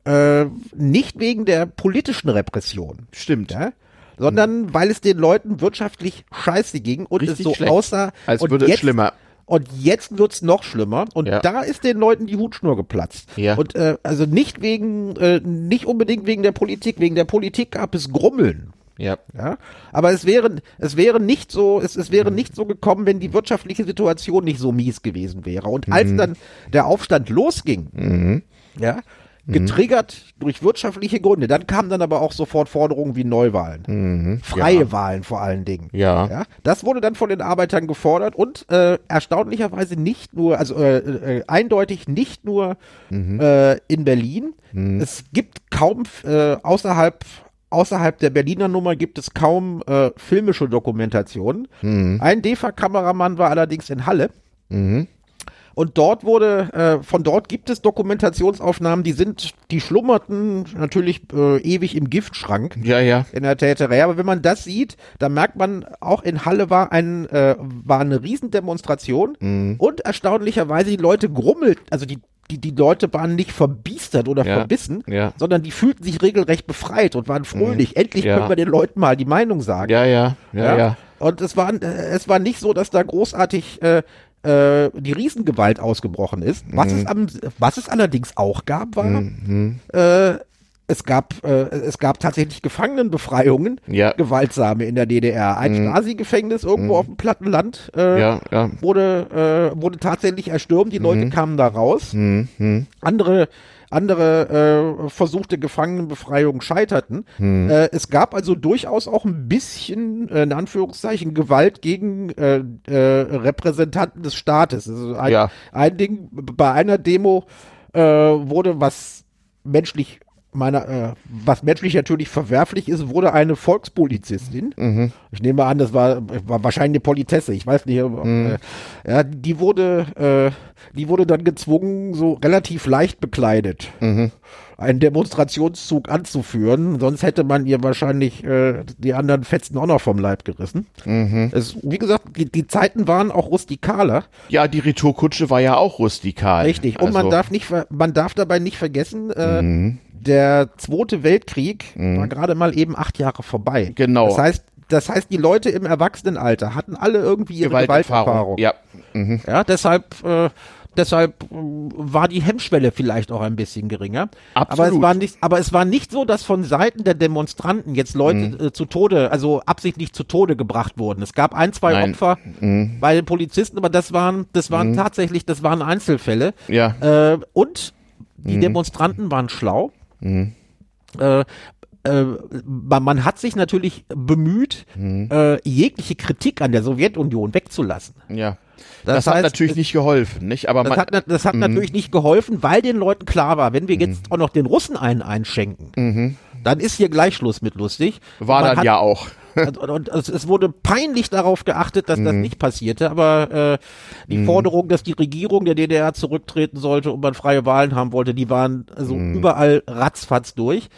Äh, nicht wegen der politischen Repression. Stimmt. Ja, sondern mhm. weil es den Leuten wirtschaftlich scheiße ging und Richtig es so schlecht. aussah. Als würde es schlimmer. Und jetzt wird's noch schlimmer. Und ja. da ist den Leuten die Hutschnur geplatzt. Ja. Und äh, also nicht wegen, äh, nicht unbedingt wegen der Politik. Wegen der Politik gab es Grummeln. Ja. ja. Aber es wäre, es wäre nicht so, es, es wäre nicht so gekommen, wenn die wirtschaftliche Situation nicht so mies gewesen wäre. Und als mhm. dann der Aufstand losging, mhm. ja, mhm. Getriggert mhm. durch wirtschaftliche Gründe, dann kamen dann aber auch sofort Forderungen wie Neuwahlen. Mhm. Freie ja. Wahlen vor allen Dingen. Ja. ja. Das wurde dann von den Arbeitern gefordert und äh, erstaunlicherweise nicht nur, also äh, äh, eindeutig nicht nur mhm. äh, in Berlin. Mhm. Es gibt kaum äh, außerhalb außerhalb der Berliner Nummer gibt es kaum äh, filmische Dokumentationen. Mhm. Ein DEFA-Kameramann war allerdings in Halle. Mhm. Und dort wurde, äh, von dort gibt es Dokumentationsaufnahmen, die sind, die schlummerten natürlich äh, ewig im Giftschrank. Ja, ja. In der Täterei. Aber wenn man das sieht, dann merkt man, auch in Halle war ein, äh, war eine Riesendemonstration mhm. und erstaunlicherweise die Leute grummelt, also die die, die Leute waren nicht verbiestert oder ja, verbissen, ja. sondern die fühlten sich regelrecht befreit und waren fröhlich. Mhm, Endlich ja. können wir den Leuten mal die Meinung sagen. Ja, ja, ja, ja. Und es war, es war nicht so, dass da großartig äh, äh, die Riesengewalt ausgebrochen ist. Was, mhm. es am, was es allerdings auch gab, war mhm. äh, es gab, äh, es gab tatsächlich Gefangenenbefreiungen, ja. gewaltsame in der DDR. Ein mhm. Stasi-Gefängnis irgendwo mhm. auf dem Plattenland äh, ja, ja. Wurde, äh, wurde tatsächlich erstürmt, die Leute mhm. kamen da raus. Mhm. Andere andere äh, versuchte Gefangenenbefreiungen scheiterten. Hm. Äh, es gab also durchaus auch ein bisschen, äh, in Anführungszeichen, Gewalt gegen äh, äh, Repräsentanten des Staates. Also ein, ja. ein Ding, bei einer Demo äh, wurde was menschlich meiner, äh, was menschlich natürlich verwerflich ist, wurde eine Volkspolizistin. Mhm. Ich nehme an, das war, war wahrscheinlich eine Politesse, ich weiß nicht. Mhm. Äh, ja, die wurde, äh, die wurde dann gezwungen, so relativ leicht bekleidet. Mhm. einen Demonstrationszug anzuführen, sonst hätte man ihr wahrscheinlich äh, die anderen Fetzen auch noch vom Leib gerissen. Mhm. Es, wie gesagt, die, die Zeiten waren auch rustikaler. Ja, die Retourkutsche war ja auch rustikal. Richtig. Und also. man darf nicht, man darf dabei nicht vergessen, äh, mhm der Zweite Weltkrieg mhm. war gerade mal eben acht Jahre vorbei. Genau. Das heißt, das heißt, die Leute im Erwachsenenalter hatten alle irgendwie ihre Gewalterfahrung. Ja. Mhm. Ja, deshalb, äh, deshalb äh, war die Hemmschwelle vielleicht auch ein bisschen geringer. Absolut. Aber es war nicht, aber es war nicht so, dass von Seiten der Demonstranten jetzt Leute mhm. äh, zu Tode, also absichtlich zu Tode gebracht wurden. Es gab ein, zwei Nein. Opfer mhm. bei den Polizisten, aber das waren, das waren mhm. tatsächlich, das waren Einzelfälle. Ja. Äh, und die mhm. Demonstranten waren schlau. Mhm. Äh, äh, man, hat sich natürlich bemüht, Mhm. äh, jegliche Kritik an der Sowjetunion wegzulassen. Ja. Das Das, hat heißt, natürlich es- nicht geholfen, nicht? Aber Das man, hat, das hat natürlich nicht geholfen, weil den Leuten klar war, wenn wir jetzt auch noch den Russen einen einschenken, dann ist hier gleich Schluss mit lustig. war man dann hat, ja auch. Und, und es, es wurde peinlich darauf geachtet, dass das Mhm. nicht passierte, aber äh, die Forderung, dass die Regierung der DDR zurücktreten sollte und man freie Wahlen haben wollte, die waren also Mhm. überall ratzfatz durch.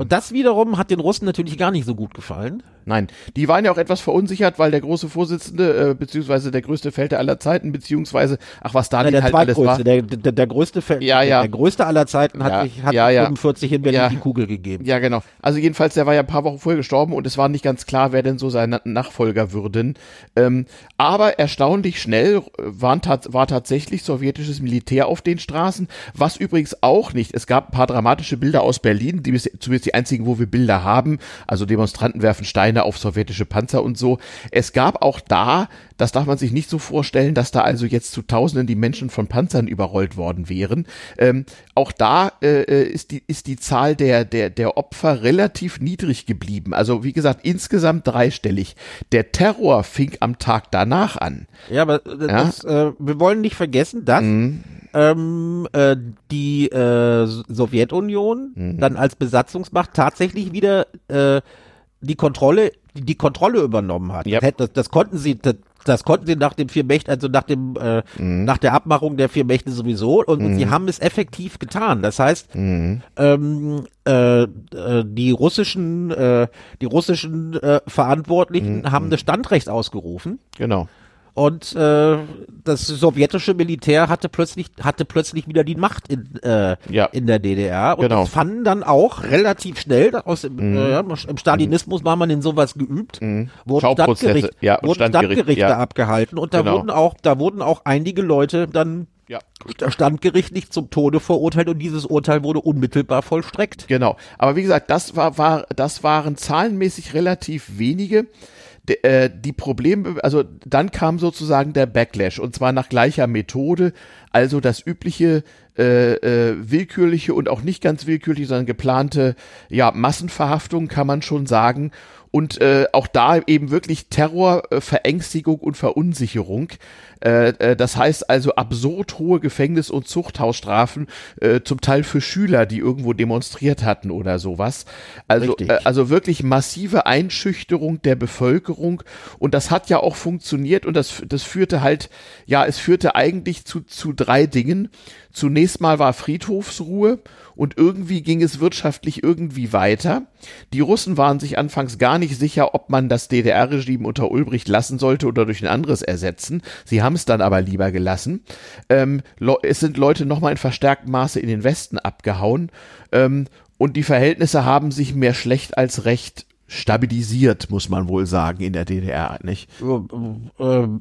Und das wiederum hat den Russen natürlich gar nicht so gut gefallen. Nein, die waren ja auch etwas verunsichert, weil der große Vorsitzende, äh, beziehungsweise der größte Feldherr aller Zeiten, beziehungsweise, ach was Stalin der halt alles war. der, der, der größte, Fe- Ja, ja. Der, der größte aller Zeiten hat, Ja, sich, hat ja, ja. 45 in Berlin Ja. die Kugel gegeben. Ja, genau. Also jedenfalls, der war ja ein paar Wochen vorher gestorben und es war nicht ganz klar, wer denn so seine Nachfolger würden. Ähm, aber erstaunlich schnell äh, waren war tatsächlich sowjetisches Militär auf den Straßen, was übrigens auch nicht. Es gab ein paar dramatische Bilder aus Berlin, die bis, zumindest die einzigen, wo wir Bilder haben. Also Demonstranten werfen Steine auf sowjetische Panzer und so. Es gab auch da, das darf man sich nicht so vorstellen, dass da also jetzt zu Tausenden die Menschen von Panzern überrollt worden wären. Ähm, auch da äh, äh, ist die ist die Zahl der der der Opfer relativ niedrig geblieben. Also wie gesagt insgesamt dreistellig. Der Terror fing am Tag danach an. Ja, aber äh, das, äh, wir wollen nicht vergessen, dass Mhm. ähm, äh, die äh, Sowjetunion Mhm. dann als Besatzungsmacht tatsächlich wieder die Kontrolle die, Kontrolle übernommen hat. Yep. Das, das, konnten sie das, das konnten sie nach dem vier Mächte, also nach dem äh, Mhm. nach der Abmachung der vier Mächte sowieso und, und sie haben es effektiv getan. Das heißt, Mhm. ähm, äh, äh, die russischen äh, die russischen äh, Verantwortlichen Mhm. haben das Standrecht ausgerufen. Genau. Und äh, das sowjetische Militär hatte plötzlich hatte plötzlich wieder die Macht in, äh, Ja. in der DDR und Genau. Mhm. das fanden dann auch relativ schnell aus dem, äh, im Stalinismus war man in sowas geübt, wurden, Schauprozesse, Standgericht, ja, wurden Standgericht, Standgerichte ja. abgehalten und da Genau. wurden auch da wurden auch einige Leute dann Ja. standgerichtlich zum Tode verurteilt und dieses Urteil wurde unmittelbar vollstreckt. Genau. Aber wie gesagt, das war, war, das waren zahlenmäßig relativ wenige. Äh, die Probleme, also dann kam sozusagen der Backlash und zwar nach gleicher Methode, also das übliche äh, äh, willkürliche und auch nicht ganz willkürliche, sondern geplante ja Massenverhaftung kann man schon sagen und äh, auch da eben wirklich Terror, äh, Verängstigung und Verunsicherung. Äh, äh, das heißt also absurd hohe Gefängnis- und Zuchthausstrafen, äh, zum Teil für Schüler, die irgendwo demonstriert hatten oder sowas. Also, äh, also wirklich massive Einschüchterung der Bevölkerung und das hat ja auch funktioniert und das, das führte halt, ja, es führte eigentlich zu, zu drei Dingen. Zunächst mal war Friedhofsruhe und irgendwie ging es wirtschaftlich irgendwie weiter. Die Russen waren sich anfangs gar nicht sicher, ob man das DDR-Regime unter Ulbricht lassen sollte oder durch ein anderes ersetzen. Sie haben es dann aber lieber gelassen. Ähm, es sind Leute nochmal in verstärktem Maße in den Westen abgehauen ähm, und die Verhältnisse haben sich mehr schlecht als recht stabilisiert, muss man wohl sagen, in der DDR, nicht? ähm,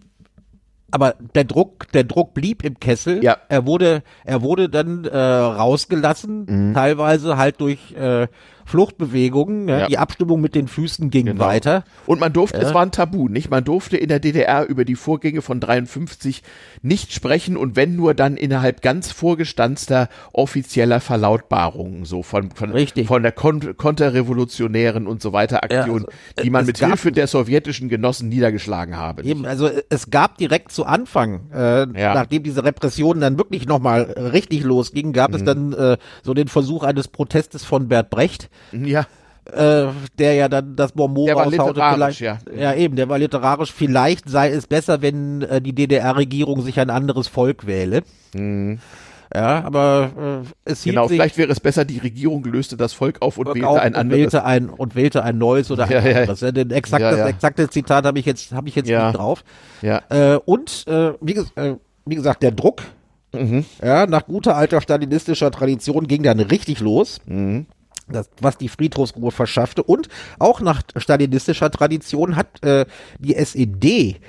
aber der Druck, der Druck blieb im Kessel. Ja. Er wurde, er wurde dann äh, rausgelassen, Mhm. teilweise halt durch äh, Fluchtbewegungen. Ne? Ja. Die Abstimmung mit den Füßen ging Genau. weiter. Und man durfte, es war ein Tabu, nicht? Man durfte in der DDR über die Vorgänge von 53 nicht sprechen und wenn nur dann innerhalb ganz vorgestanzter offizieller Verlautbarungen, so von, von, Richtig. von der kon konterrevolutionären und so weiter Aktion, also, die man mit Hilfe der sowjetischen Genossen niedergeschlagen habe. Eben, also es gab direkt zu Anfang, äh, Ja. nachdem diese Repressionen dann wirklich nochmal richtig losgingen, gab Mhm. es dann äh, so den Versuch eines Protestes von Bert Brecht, Ja, äh, der ja dann das Bonbon Der war literarisch, vielleicht, ja. ja eben, der war literarisch. Vielleicht sei es besser, wenn äh, die DDR-Regierung sich ein anderes Volk wähle. Ja, aber äh, es Mhm. genau. Vielleicht wäre es besser, die Regierung löste das Volk auf und auf wählte ein und anderes. wählte ein und wählte ein neues oder ein Ja, anderes. Ja, Den exakt, Ja, ja. Das exakte Zitat habe ich jetzt habe ich jetzt nicht drauf. Ja. Äh, und äh, wie, äh, wie gesagt, der Druck, Mhm. ja, nach guter alter stalinistischer Tradition ging dann richtig los. Mhm. Das, was die Friedhofsruhe verschaffte. Und auch nach stalinistischer Tradition hat äh, die SED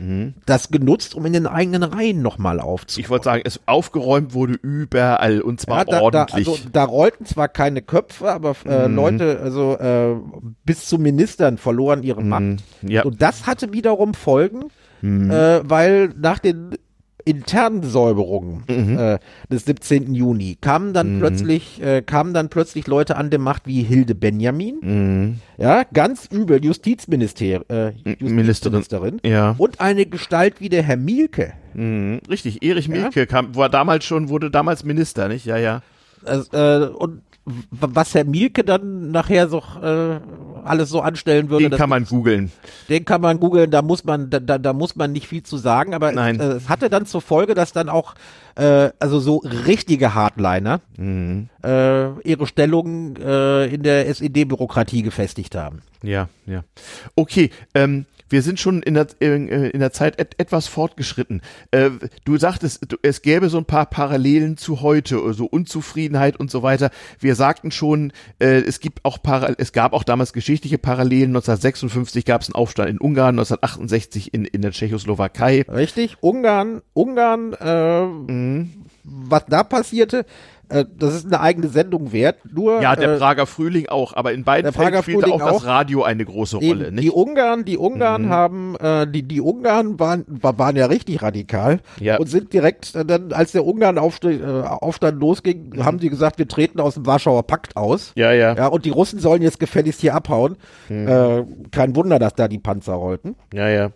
das genutzt, um in den eigenen Reihen nochmal aufzubauen. Ich wollte sagen, es aufgeräumt wurde überall und zwar Ja, da, da, ordentlich. also, da rollten zwar keine Köpfe, aber äh, Mhm. Leute, also äh, bis zu Ministern verloren ihre Macht. Mhm. ja. Mhm. Und das hatte wiederum Folgen, äh, weil nach den internen Säuberungen Mhm. äh, des 17. Juni kamen dann plötzlich äh, kamen dann plötzlich Leute an der Macht wie Hilde Benjamin, Mhm. ja, ganz übel Justizminister, äh, Ministerin. Justizministerin Ja. und eine Gestalt wie der Herr Mielke. Mhm. Richtig, Erich Mielke kam, war damals schon, wurde damals Minister, nicht? Ja, ja. Also, äh, und was Herr Mielke dann nachher so äh, alles so anstellen würde, Den kann man googeln. den kann man googeln, da muss man, da, da, muss man nicht viel zu sagen, aber Nein. Es, äh, es hatte dann zur Folge, dass dann auch äh, also so richtige Hardliner Mhm. äh, ihre Stellung äh, in der SED-Bürokratie gefestigt haben. Ja, ja. Okay, ähm, wir sind schon in der, in, äh, in der Zeit et, etwas fortgeschritten. Äh, du sagtest, es gäbe so ein paar Parallelen zu heute, so Unzufriedenheit und so weiter. Wir sagten schon, äh, es gibt auch Para es gab auch damals geschichtliche Parallelen. 1956 gab es einen Aufstand in Ungarn, 1968 in, in der Tschechoslowakei. Richtig? Ungarn, Ungarn, äh, Mhm. was da passierte, äh, das ist eine eigene Sendung wert. Nur Ja, der äh, Prager Frühling auch, aber in beiden Fällen spielte Frühling auch das. Radio eine große Rolle, die nicht? Ungarn, die Ungarn Mhm. haben, äh, die, die Ungarn waren, wa- waren ja richtig radikal Ja. und sind direkt äh, dann, als der Ungarn-Aufstand äh, Aufstand losging, haben die gesagt, wir treten aus dem Warschauer Pakt aus. Ja, ja, Ja, und die Russen sollen jetzt gefälligst hier abhauen. Äh, kein Wunder, dass da die Panzer rollten. ja, ja.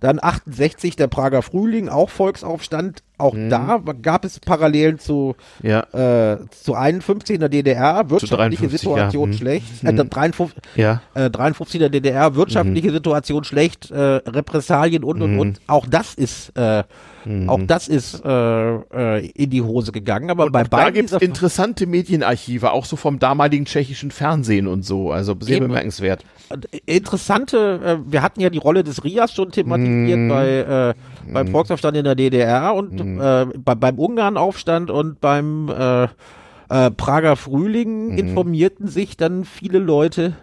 Dann 68 der Prager Frühling, auch Volksaufstand. Auch Mhm. da gab es Parallelen zu, Ja, äh, zu 51 in der DDR, wirtschaftliche 53, Situation ja. Mhm. schlecht. Äh, 53, ja. äh, 53 in der DDR, wirtschaftliche Situation schlecht, äh, Repressalien und und und. Auch das ist, äh, auch das ist äh, äh, in die Hose gegangen. Aber bei Auch da beiden gibt's dieser interessante Medienarchive, auch so vom damaligen tschechischen Fernsehen und so. Also sehr Eben. bemerkenswert. interessante, äh, wir hatten ja die Rolle des Rias schon thematisiert Mhm. bei äh, beim Volksaufstand in der DDR und äh, bei, beim Ungarnaufstand und beim äh, äh, Prager Frühling Mhm. informierten sich dann viele Leute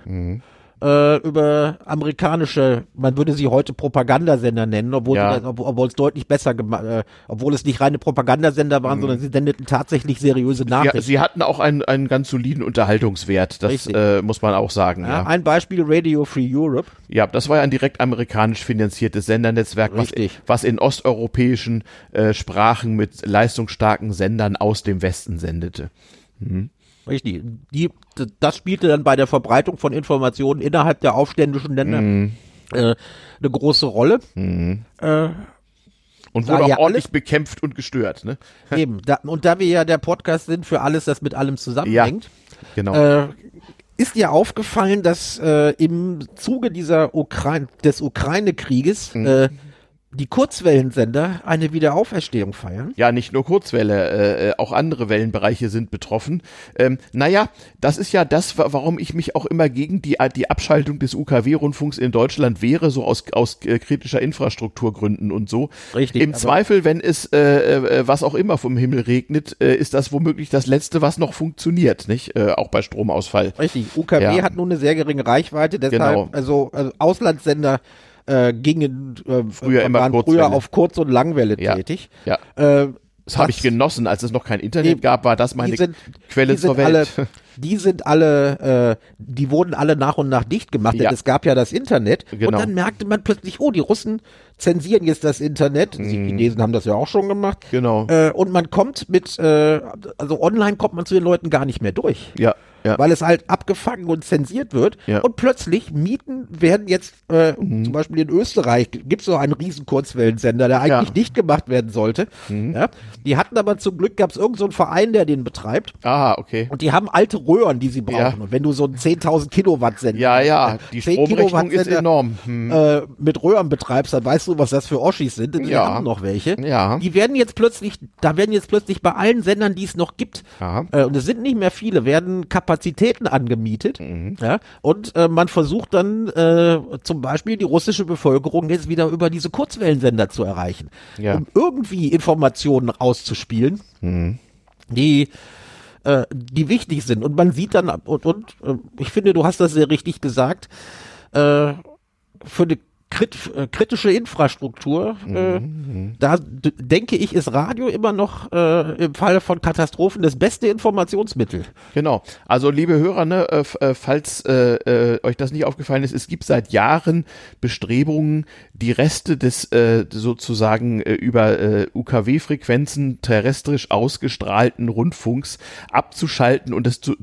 äh, über amerikanische, man würde sie heute Propagandasender nennen, obwohl, Ja. das, ob, obwohl es deutlich besser gemacht, äh, obwohl es nicht reine Propagandasender waren, sondern sie sendeten tatsächlich seriöse Mhm. Ja, Nachrichten. sie hatten auch einen, einen ganz soliden Unterhaltungswert, das äh, muss man auch sagen. ja, Ja. Ein Beispiel Radio Free Europe. ja, das war ja ein direkt amerikanisch finanziertes Sendernetzwerk, was, was in osteuropäischen äh, Sprachen mit leistungsstarken Sendern aus dem Westen sendete. Richtig. Die, das spielte dann bei der Verbreitung von Informationen innerhalb der aufständischen Länder Mhm. äh, eine große Rolle. Äh, Und wurde auch ja ordentlich alles- bekämpft und gestört. Ne? eben. Da, und da wir ja der Podcast sind für alles, das mit allem zusammenhängt, Genau. äh, ist dir aufgefallen, dass äh, im Zuge dieser Ukraine, des Ukraine-Krieges Mhm. Äh, die Kurzwellensender eine Wiederauferstehung feiern? Ja, nicht nur Kurzwelle, äh, äh, auch andere Wellenbereiche sind betroffen. Ähm, naja, das ist ja das, wa- warum ich mich auch immer gegen die, die Abschaltung des UKW-Rundfunks in Deutschland wehre, so aus, aus äh, kritischer Infrastrukturgründen und so. Richtig, Im Zweifel, wenn es äh, äh, was auch immer vom Himmel regnet, äh, ist das womöglich das Letzte, was noch funktioniert, nicht? Äh, auch bei Stromausfall. Richtig, UKW Ja. hat nur eine sehr geringe Reichweite, deshalb, Genau. also, also Auslandssender äh, gingen äh, Früher immer waren Kurzwelle. früher auf Kurz- und Langwelle Ja. tätig. Ja. Äh, Das habe ich genossen, als es noch kein Internet Eben. gab, war das meine sind, Quelle zur Welt. Alle, die sind alle, äh, die wurden alle nach und nach dicht gemacht, denn Ja. es gab ja das Internet. Genau. Und dann merkte man plötzlich, oh, die Russen zensieren jetzt das Internet. Die Chinesen haben das ja auch schon gemacht. Mhm. Genau. Äh, und man kommt mit, äh, also online kommt man zu den Leuten gar nicht mehr durch. ja, ja. Weil es halt abgefangen und zensiert wird. Ja. Mhm. Und plötzlich Mieten werden jetzt, äh, zum Beispiel in Österreich, gibt es so einen riesen Kurzwellensender, der eigentlich Ja. Mhm. dicht gemacht werden sollte. Ja? Die hatten aber zum Glück, gab es irgendeinen so Verein, der den betreibt. Aha, okay. Und die haben alte Röhren, die sie brauchen. Und wenn du so einen 10.000 Kilowatt Sender, Ja, ja, die 10 Stromrechnung ist enorm. Hm. äh, mit Röhren betreibst, dann weißt du, was das für Oschis sind. Die Ja. haben noch welche. Ja. Die werden jetzt plötzlich, da werden jetzt plötzlich bei allen Sendern, die es noch gibt, äh, und es sind nicht mehr viele, werden Kapazitäten angemietet. Mhm. Ja, und äh, man versucht dann äh, zum Beispiel die russische Bevölkerung jetzt wieder über diese Kurzwellensender zu erreichen, Ja. um irgendwie Informationen auszuspielen, die äh, die wichtig sind. Und man sieht dann, und, und äh, ich finde, du hast das sehr richtig gesagt, äh, für eine krit äh, kritische Infrastruktur. Äh, Mhm. da denke ich, ist Radio immer noch äh, im Fall von Katastrophen das beste Informationsmittel. Genau. Also liebe Hörer, ne, äh, äh, falls äh, euch das nicht aufgefallen ist, es gibt seit Jahren Bestrebungen, die Reste des sozusagen über UKW-Frequenzen terrestrisch ausgestrahlten Rundfunks abzuschalten und das zu,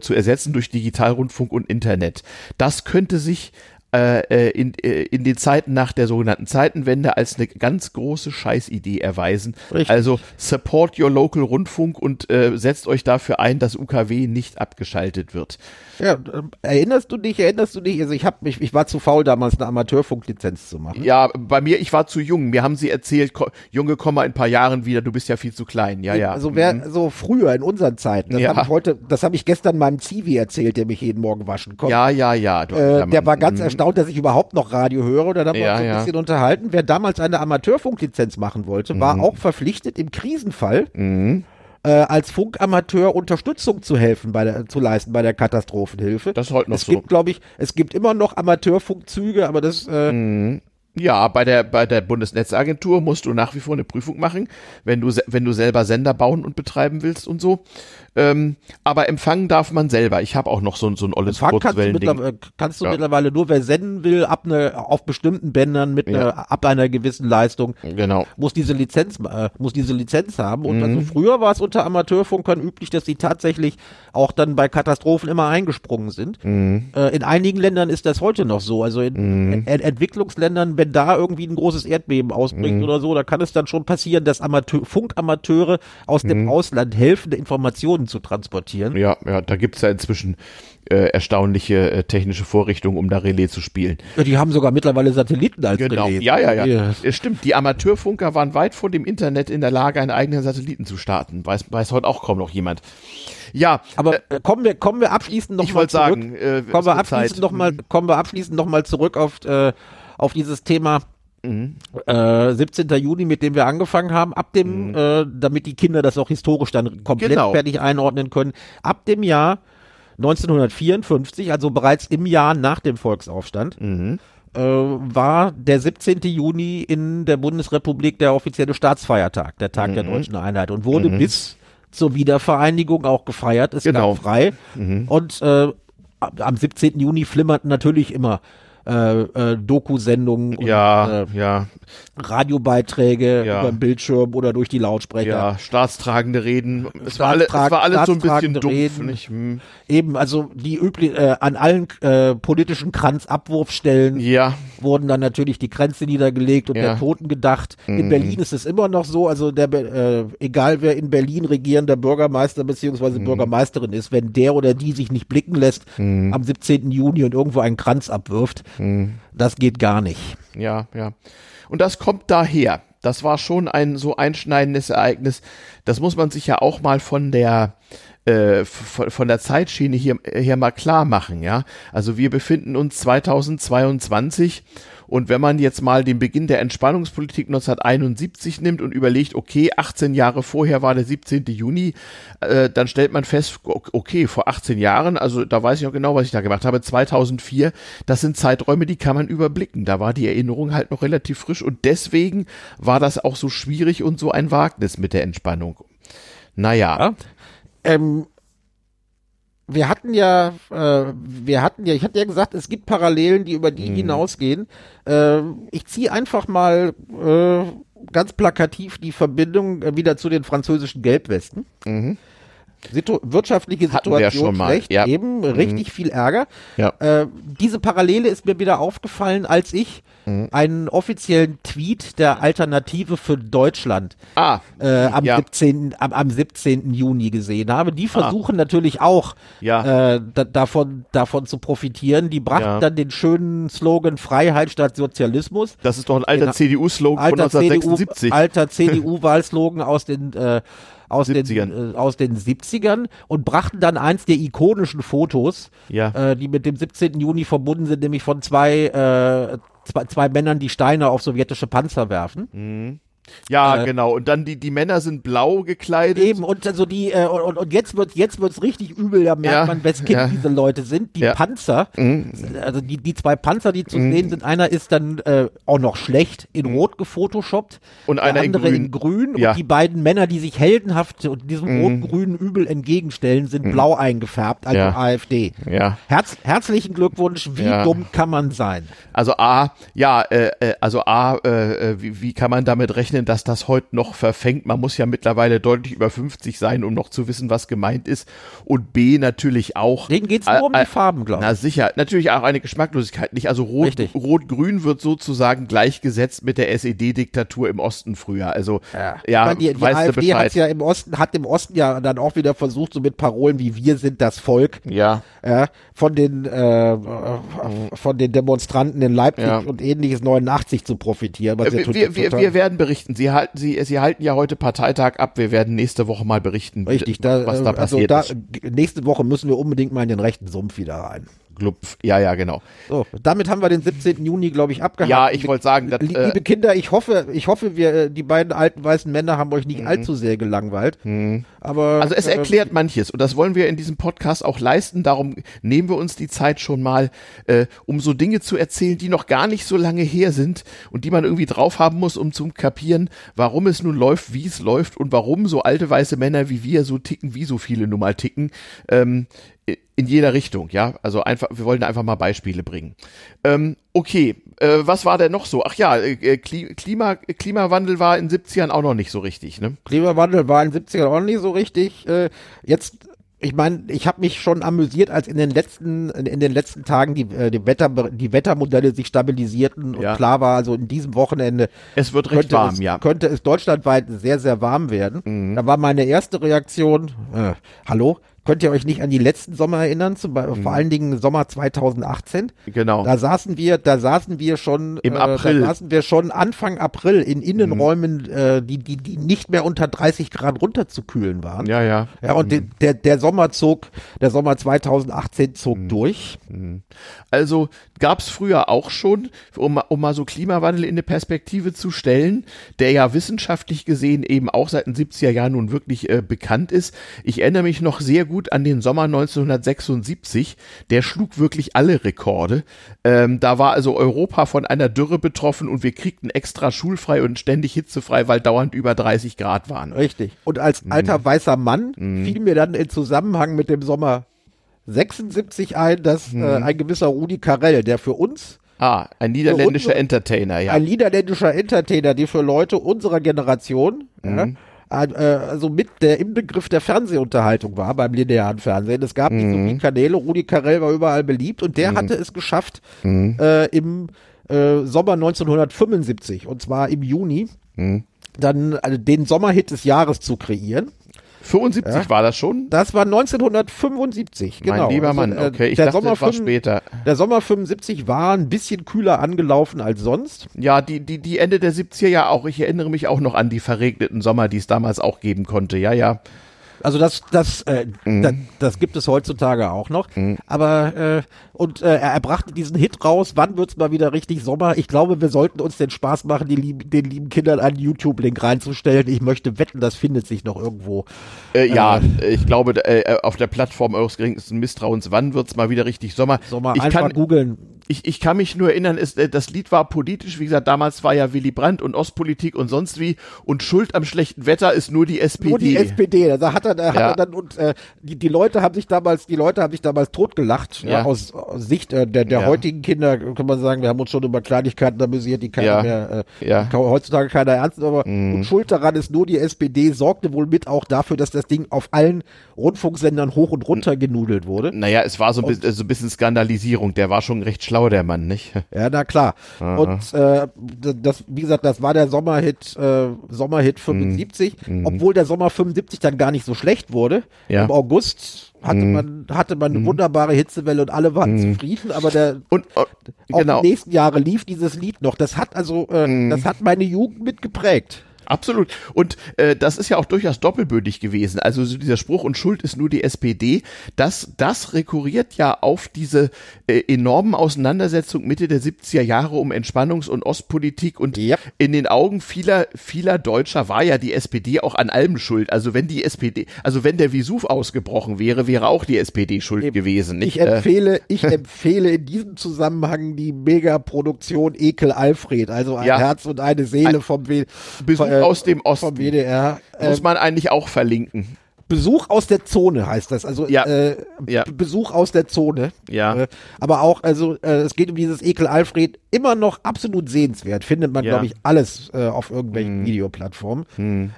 zu ersetzen durch Digitalrundfunk und Internet. Das könnte sich äh, äh, in, äh, in den Zeiten nach der sogenannten Zeitenwende als eine ganz große Scheißidee erweisen. Richtig. Also support your local Rundfunk und äh, setzt euch dafür ein, dass UKW nicht abgeschaltet wird. Ja, ähm, erinnerst du dich, erinnerst du dich? Also ich hab mich, ich war zu faul damals eine Amateurfunklizenz zu machen. Ja, bei mir, ich war zu jung. Mir haben sie erzählt, Junge, komm mal in ein paar Jahren wieder, du bist ja viel zu klein. Ja, ja. Also wer so früher in unseren Zeiten, das Ja. habe ich heute, das habe ich gestern meinem Zivi erzählt, der mich jeden Morgen waschen kommt. ja, ja, ja. Du, Äh, der war ganz mhm. erstaunt, dass ich überhaupt noch Radio höre. Und dann haben wir Ja, uns so ein ja. bisschen unterhalten. Wer damals eine Amateurfunklizenz machen wollte, Mhm. war auch verpflichtet, im Krisenfall äh, als Funkamateur Unterstützung zu helfen, bei der, zu leisten bei der Katastrophenhilfe. Das ist heute noch es so. gibt, glaube ich, es gibt immer noch Amateurfunkzüge, aber das äh, Ja, bei der, bei der Bundesnetzagentur musst du nach wie vor eine Prüfung machen, wenn du, wenn du selber Sender bauen und betreiben willst und so. Ähm, aber empfangen darf man selber. Ich habe auch noch so, ein- so ein olles Empfang kannst du, Kurzwellending. mittlerweile, kannst du Ja. mittlerweile nur, wer senden will, ab ne, auf bestimmten Bändern mit Ja. einer, ab einer gewissen Leistung, Genau. muss diese Lizenz, äh, muss diese Lizenz haben. Und Mhm. also früher war es unter Amateurfunkern üblich, dass sie tatsächlich auch dann bei Katastrophen immer eingesprungen sind. Mhm. Äh, in einigen Ländern ist das heute noch so. Also in Ent Entwicklungsländern, wenn da irgendwie ein großes Erdbeben ausbricht Mhm. oder so, da kann es dann schon passieren, dass Amateur Funkamateure aus Mhm. dem Ausland helfen, Informationen zu transportieren. Ja, ja, da gibt's ja inzwischen äh, erstaunliche äh, technische Vorrichtungen, um da Relais zu spielen. Ja, Die haben sogar mittlerweile Satelliten als Genau. Relais. Ja, ja, ja. Ja. Es stimmt. Die Amateurfunker waren weit vor dem Internet in der Lage, einen eigenen Satelliten zu starten. Weiß, weiß heute auch kaum noch jemand. Ja, Aber äh, kommen wir kommen wir abschließend noch ich mal zurück. sagen, äh, kommen es wir abschließend Zeit. noch mal kommen wir abschließend noch mal zurück auf äh, auf dieses Thema Mhm. äh, 17. Juni, mit dem wir angefangen haben, ab dem, äh, damit die Kinder das auch historisch dann komplett Mhm. Genau. fertig einordnen können, ab dem Jahr 1954, also bereits im Jahr nach dem Volksaufstand, Mhm. äh, war der 17. Juni in der Bundesrepublik der offizielle Staatsfeiertag, der Tag Mhm. der deutschen Einheit und wurde bis zur Wiedervereinigung auch gefeiert. Es Genau. gab frei und äh, am 17. Juni flimmerten natürlich immer äh, äh, Doku-Sendungen Ja, äh, ja, Radiobeiträge Ja. über den Bildschirm oder durch die Lautsprecher. ja, staatstragende Reden. Es war, alle, es war alles so ein bisschen dumpf. Hm. Eben, also die üblich äh, an allen äh, politischen Kranzabwurfstellen Ja, wurden dann natürlich die Kränze niedergelegt und Ja. der Toten gedacht. Mhm. In Berlin ist es immer noch so, also der, äh, egal wer in Berlin regierender Bürgermeister beziehungsweise Mhm. Bürgermeisterin ist, wenn der oder die sich nicht blicken lässt Mhm. am 17. Juni und irgendwo einen Kranz abwirft, das geht gar nicht. Ja, ja. Und das kommt daher. Das war schon ein so einschneidendes Ereignis. Das muss man sich ja auch mal von der äh, von, der Zeitschiene hier, hier mal klar machen, ja. Also wir befinden uns 2022 und wenn man jetzt mal den Beginn der Entspannungspolitik 1971 nimmt und überlegt, okay, 18 Jahre vorher war der 17. Juni, äh, dann stellt man fest, okay, vor 18 Jahren, also da weiß ich auch genau, was ich da gemacht habe, 2004, das sind Zeiträume, die kann man überblicken. Da war die Erinnerung halt noch relativ frisch und deswegen war das auch so schwierig und so ein Wagnis mit der Entspannung. Naja, Ja. Ähm, wir hatten ja, äh, wir hatten ja, ich hatte ja gesagt, es gibt Parallelen, die über die Mhm. hinausgehen. Äh, ich ziehe einfach mal äh, ganz plakativ die Verbindung äh, wieder zu den französischen Gelbwesten. Situ wirtschaftliche Mhm. Hatten wir Situation schon mal, schlecht, ja. Mhm. eben richtig viel Ärger. Ja. Äh, diese Parallele ist mir wieder aufgefallen, als ich Mhm. einen offiziellen Tweet der Alternative für Deutschland ah, äh, am, Ja. 17., am, am 17. Juni gesehen habe. Die versuchen natürlich auch äh, da, davon, davon zu profitieren. Die brachten dann den schönen Slogan Freiheit statt Sozialismus. das ist doch ein alter Genau. CDU-Slogan von Alter CDU, 1976. alter CDU-Wahlslogan aus den äh, aus 70ern. den äh, aus den 70ern und brachten dann eins der ikonischen Fotos, Ja. äh, die mit dem 17. Juni verbunden sind, nämlich von zwei äh, zwei, zwei Männern, die Steine auf sowjetische Panzer werfen. Mhm. Ja, äh, genau. Und dann die, die Männer sind blau gekleidet. Eben, und also die, äh, und, und jetzt wird jetzt wird's richtig übel, da merkt ja, man, wes Kind ja. diese Leute sind. Die ja. Panzer, mhm. also die, die zwei Panzer, die zu mhm. sehen sind, einer ist dann äh, auch noch schlecht in mhm. Rot gefotoshoppt. Und einer andere in Grün. In grün Und die beiden Männer, die sich heldenhaft und diesem mhm. rot-grünen Übel entgegenstellen, sind mhm. blau eingefärbt, also AfD. Ja. Herz, herzlichen Glückwunsch, wie dumm kann man sein? Also A, ja, äh, äh also A, äh, äh, wie, wie kann man damit rechnen, dass das heute noch verfängt? Man muss ja mittlerweile deutlich über 50 sein, um noch zu wissen, was gemeint ist. Und B natürlich auch. Denen geht's nur äh, um die Farben, glaube ich. Na sicher, natürlich auch eine Geschmacklosigkeit. Nicht also rot, rot-grün wird sozusagen gleichgesetzt mit der SED-Diktatur im Osten früher. Also ja, ja meine, die, die AfD hat ja im Osten, hat im Osten ja dann auch wieder versucht, so mit Parolen wie wir sind das Volk. Ja. ja von den äh, von den Demonstranten in Leipzig ja. und ähnliches 89 zu profitieren. Was wir, wir, wir, wir werden berichten. Sie halten, Sie, Sie halten ja heute Parteitag ab. Wir werden nächste Woche mal berichten, Richtig, da, was da also passiert da, ist. Nächste Woche müssen wir unbedingt mal in den rechten Sumpf wieder rein. Glupf. Ja, ja, genau. So, damit haben wir den 17. Juni, glaube ich, abgehakt. Ja, ich wollte sagen, liebe äh, Kinder, ich hoffe, ich hoffe, wir, äh, die beiden alten weißen Männer haben euch nicht mhm. allzu sehr gelangweilt. Mhm. Aber also es äh, erklärt manches und das wollen wir in diesem Podcast auch leisten. Darum nehmen wir uns die Zeit schon mal, äh, um so Dinge zu erzählen, die noch gar nicht so lange her sind und die man irgendwie drauf haben muss, um zu kapieren, warum es nun läuft, wie es läuft und warum so alte weiße Männer wie wir so ticken, wie so viele nun mal ticken. Ähm, in jeder Richtung, ja. Also einfach, wir wollten einfach mal Beispiele bringen. Ähm, okay, äh, was war denn noch so? Ach ja, äh, Klima, Klimawandel war in 70ern auch noch nicht so richtig, ne? Klimawandel war in 70ern auch noch nicht so richtig. Äh, jetzt ich meine, ich habe mich schon amüsiert, als in den letzten in den letzten Tagen die, äh, die Wetter die Wettermodelle sich stabilisierten und ja. klar war, also in diesem Wochenende es wird recht warm, es, ja. Könnte es deutschlandweit sehr sehr warm werden. Mhm. Da war meine erste Reaktion, äh, hallo, Könnt ihr euch nicht an die letzten Sommer erinnern, zum Beispiel, mhm. vor allen Dingen Sommer 2018? Genau. Da saßen wir, da saßen wir schon im äh, April. Da saßen wir schon Anfang April in Innenräumen, mhm. äh, die, die, die nicht mehr unter 30 Grad runterzukühlen waren. Ja, ja. Ja, und mhm. der, der Sommer zog, der Sommer 2018 zog mhm. durch. Mhm. Also gab es früher auch schon, um, um mal so Klimawandel in eine Perspektive zu stellen, der ja wissenschaftlich gesehen eben auch seit den 70er Jahren nun wirklich äh, bekannt ist. Ich erinnere mich noch sehr gut an den Sommer 1976. Der schlug wirklich alle Rekorde. Ähm, da war also Europa von einer Dürre betroffen und wir kriegten extra schulfrei und ständig hitzefrei, weil dauernd über 30 Grad waren. Richtig. Und als alter mhm. weißer Mann mhm. fiel mir dann in Zusammenhang mit dem Sommer 76 ein, dass äh, hm. äh, ein gewisser Rudi Carell, der für uns Ah, ein niederländischer uns, Entertainer, ja. Ein niederländischer Entertainer, der für Leute unserer Generation, mhm. ja, also mit der Inbegriff der Fernsehunterhaltung war beim linearen Fernsehen. Es gab nicht so viele Kanäle, Rudi Carell war überall beliebt und der mhm. hatte es geschafft, mhm. äh, im äh, Sommer 1975, und zwar im Juni, mhm. dann also den Sommerhit des Jahres zu kreieren. 75 ja? war das schon? Das war 1975, genau. Mein lieber also, Mann, äh, okay, ich der dachte, Sommer war später. Der Sommer 75 war ein bisschen kühler angelaufen als sonst. Ja, die, die, die Ende der 70er ja auch. Ich erinnere mich auch noch an die verregneten Sommer, die es damals auch geben konnte. Ja, ja. Also das, das, äh, mhm. das, das, gibt es heutzutage auch noch. Mhm. Aber äh, und äh, er, brachte diesen Hit raus. Wann wird's mal wieder richtig Sommer? Ich glaube, wir sollten uns den Spaß machen, die lieben, den lieben Kindern einen YouTube-Link reinzustellen. Ich möchte wetten, das findet sich noch irgendwo. Äh, ja, äh, ich glaube, äh, auf der Plattform eures geringsten Misstrauens. Wann wird's mal wieder richtig Sommer? Sommer ich einfach googeln ich, ich kann mich nur erinnern, ist, äh, das Lied war politisch, wie gesagt, damals war ja Willy Brandt und Ostpolitik und sonst wie und Schuld am schlechten Wetter ist nur die SPD. Nur die SPD, da hat er, da hat ja. er dann und äh, die, die Leute haben sich damals, die Leute haben sich damals totgelacht, ja. ja aus, Sicht äh, der, der ja. heutigen Kinder, kann man sagen, wir haben uns schon über Kleinigkeiten amüsiert, die keiner mehr, äh, ja. kann heutzutage keiner ernst aber mhm. und Schuld daran ist nur die SPD, sorgte wohl mit auch dafür, dass das Ding auf allen Rundfunksendern hoch und runter genudelt wurde. Naja, es war so, ein bisschen, so ein bisschen Skandalisierung, der war schon recht schlau, der Mann, nicht? Ja, na klar. Aha. Und äh, das, wie gesagt, das war der Sommerhit, äh, Sommerhit 75, mhm. obwohl der Sommer 75 dann gar nicht so schlecht wurde. Ja. Im August hatte mhm. man hatte man eine mhm. wunderbare Hitzewelle und alle waren mhm. zufrieden, aber der und uh, genau. auch die nächsten Jahre lief dieses Lied noch. Das hat also äh, mhm. das hat meine Jugend mitgeprägt. Absolut. Und äh, das ist ja auch durchaus doppelbödig gewesen. Also so dieser Spruch und Schuld ist nur die SPD, das, das rekurriert ja auf diese äh, enormen Auseinandersetzungen Mitte der 70er Jahre um Entspannungs- und Ostpolitik und Yep. in den Augen vieler, vieler Deutscher war ja die SPD auch an allem schuld. Also wenn die SPD, also wenn der Vesuv ausgebrochen wäre, wäre auch die SPD schuld gewesen. Ich Nicht? Äh, empfehle, ich empfehle in diesem Zusammenhang die Megaproduktion Ekel Alfred, also ein Ja. Herz und eine Seele vom, w Besuch äh, aus dem vom Osten WDR. muss Äh, man eigentlich auch verlinken. Besuch aus der Zone heißt das. Also Ja. äh, Ja. Besuch aus der Zone. Ja. Äh, aber auch, also äh, es geht um dieses Ekel Alfred, immer noch absolut sehenswert. Findet man, Ja. glaube ich, alles äh, auf irgendwelchen Videoplattformen.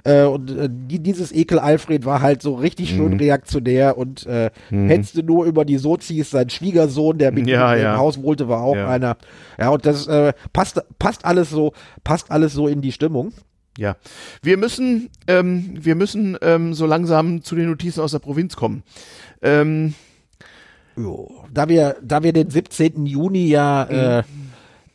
Äh, und die, dieses Ekel Alfred war halt so richtig schön reaktionär und äh, hetzte nur über die Sozis. Sein Schwiegersohn, der mit Ja, ja. im Haus wohnte, war auch einer. Ja, und das passt, passt alles so, passt alles so in die Stimmung. Ja, wir müssen, ähm, wir müssen ähm, so langsam zu den Notizen aus der Provinz kommen. Ähm, Jo. Da wir, da wir den 17. Juni ja äh,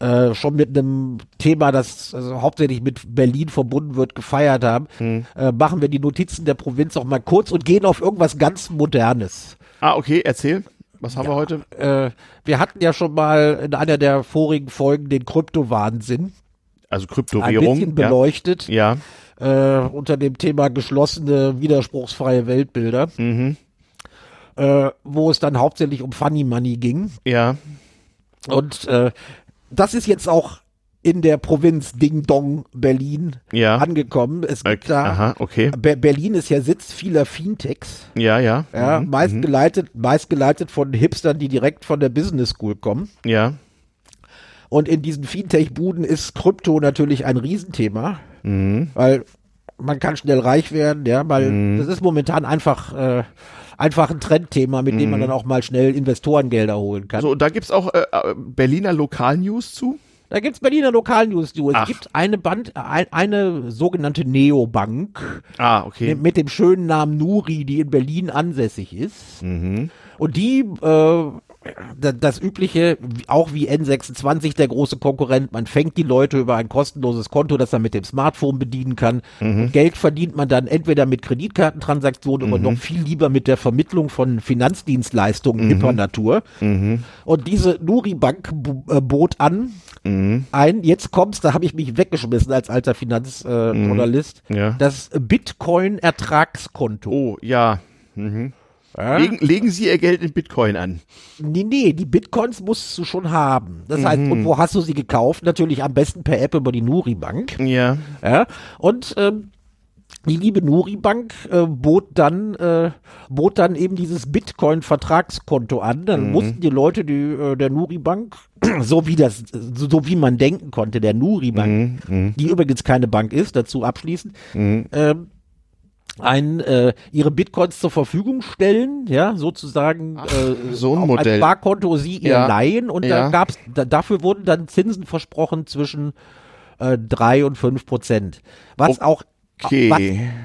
äh, schon mit einem Thema, das also hauptsächlich mit Berlin verbunden wird, gefeiert haben, äh, machen wir die Notizen der Provinz auch mal kurz und gehen auf irgendwas ganz Modernes. ah, okay, erzähl. Was haben wir heute? Äh, wir hatten ja schon mal in einer der vorigen Folgen den Kryptowahnsinn Also ein Kryptowährung. bisschen beleuchtet Ja. äh, unter dem Thema geschlossene, widerspruchsfreie Weltbilder, Mhm. äh, wo es dann hauptsächlich um Funny Money ging. Ja. Und äh, das ist jetzt auch in der Provinz Ding Dong Berlin Ja. angekommen. Es gibt Okay. da, Aha, okay. Be Berlin ist ja Sitz vieler Fintechs, Ja, ja. ja, Mhm. meist geleitet, meist geleitet von Hipstern, die direkt von der Business School kommen. Ja. Und in diesen Fintech-Buden ist Krypto natürlich ein Riesenthema, Mhm. weil man kann schnell reich werden, ja, weil das ist momentan einfach, äh, einfach ein Trendthema, mit dem man dann auch mal schnell Investorengelder holen kann. So, und da gibt's auch äh, äh, Berliner Lokalnews zu. Da gibt's Berliner Lokalnews. Du. Es Ach. gibt eine Band, ein, eine sogenannte Neobank Ah, okay. mit dem schönen Namen Nuri, die in Berlin ansässig ist. Mhm. Und die, äh, das übliche, auch wie N26, der große Konkurrent, man fängt die Leute über ein kostenloses Konto, das man mit dem Smartphone bedienen kann. Mhm. Geld verdient man dann entweder mit Kreditkartentransaktionen oder noch viel lieber mit der Vermittlung von Mhm. Finanzdienstleistungen hipper Natur. Und diese Nuri-Bank äh, bot an, Mhm. ein, jetzt kommt's, da habe ich mich weggeschmissen als alter Finanzjournalist, äh, Ja. das Bitcoin-Ertragskonto. Oh, ja. Mhm. Ja? Legen, legen Sie Ihr Geld in Bitcoin an. Nee, nee, die Bitcoins musst du schon haben. Das heißt, Mhm. und wo hast du sie gekauft? Natürlich am besten per App über die Nuri-Bank. Ja. Ja? Und ähm, die liebe Nuri-Bank äh, bot dann äh, bot dann eben dieses Bitcoin-Vertragskonto an. Dann Mhm. mussten die Leute die, äh, der Nuri-Bank, so wie das, so, so wie man denken konnte, der Nuri-Bank, Mhm. die übrigens keine Bank ist, dazu abschließend, ähm, ein, äh, ihre Bitcoins zur Verfügung stellen, ja, sozusagen äh, so ein Modell. ein Sparkonto sie ihr Ja. leihen und Ja. da gab's, da, dafür wurden dann Zinsen versprochen zwischen äh, drei und fünf Prozent. Was auch Okay. was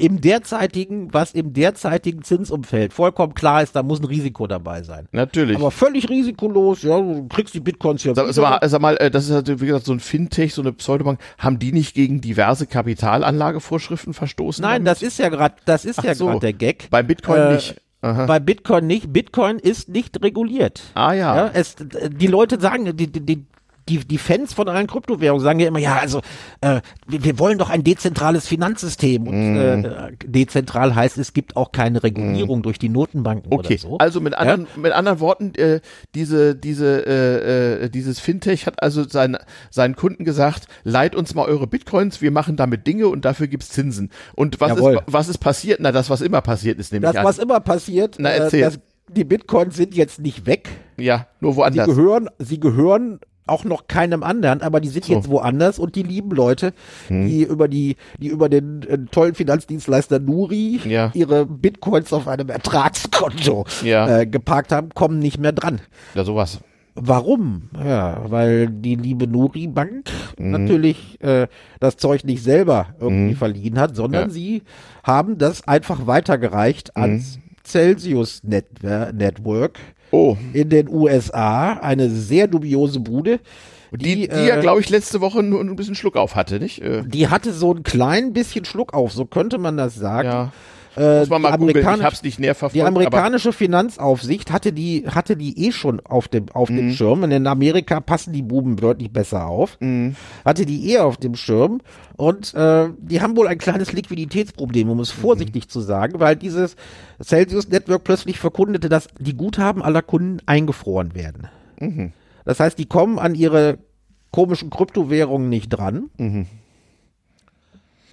im derzeitigen, was im derzeitigen Zinsumfeld vollkommen klar ist, da muss ein Risiko dabei sein. Natürlich. Aber völlig risikolos, ja, du kriegst die Bitcoins ja Sag, sag, mal, sag mal, äh, das ist halt, wie gesagt, so ein Fintech, so eine Pseudobank. Haben die nicht gegen diverse Kapitalanlagevorschriften verstoßen? Nein, damit? das ist ja gerade, das ist Ach ja so. gerade der Gag. Bei Bitcoin Äh, nicht. Aha. Bei Bitcoin nicht. Bitcoin ist nicht reguliert. Ah ja. Ja, es, die Leute sagen, die, die, die, die, Fans von allen Kryptowährungen sagen ja immer, ja, also äh, wir, wir wollen doch ein dezentrales Finanzsystem. Und Mhm. äh, dezentral heißt, es gibt auch keine Regulierung durch die Notenbanken Okay, oder so. also mit anderen, mit anderen Worten, äh, diese, diese, äh, äh, dieses Fintech hat also sein, seinen Kunden gesagt, leiht uns mal eure Bitcoins, wir machen damit Dinge und dafür gibt's Zinsen. Und was Jawohl. ist, was ist passiert? Na, das, was immer passiert ist, nämlich das, was immer passiert, Na, äh, erzähl. dass die Bitcoins sind jetzt nicht weg. ja, nur Sie woanders. gehören, sie gehören auch noch keinem anderen, aber die sind So. jetzt woanders und die lieben Leute, Hm. die über die, die über den äh, tollen Finanzdienstleister Nuri Ja. ihre Bitcoins auf einem Ertragskonto Ja. äh, geparkt haben, kommen nicht mehr dran. Ja, sowas. Warum? Ja, weil die liebe Nuri Bank Mhm. natürlich äh, das Zeug nicht selber irgendwie verliehen hat, sondern Ja. sie haben das einfach weitergereicht ans Celsius Netwer Network Oh, in den USA, eine sehr dubiose Bude, Die, die, die ja, glaube ich, letzte Woche nur ein bisschen Schluck auf hatte, nicht? Äh, Die hatte so ein klein bisschen Schluck auf, so könnte man das sagen. ja. Äh, Muss man mal die googeln, ich hab's nicht näher verfolgt. Die amerikanische Finanzaufsicht hatte die, hatte die eh schon auf dem, auf Mhm. dem Schirm. Und in Amerika passen die Buben deutlich besser auf. Mhm. Hatte die eh auf dem Schirm. Und äh, die haben wohl ein kleines Liquiditätsproblem, um es Mhm. vorsichtig zu sagen, weil dieses Celsius Network plötzlich verkundete, dass die Guthaben aller Kunden eingefroren werden. Mhm. Das heißt, die kommen an ihre komischen Kryptowährungen nicht dran. Äh,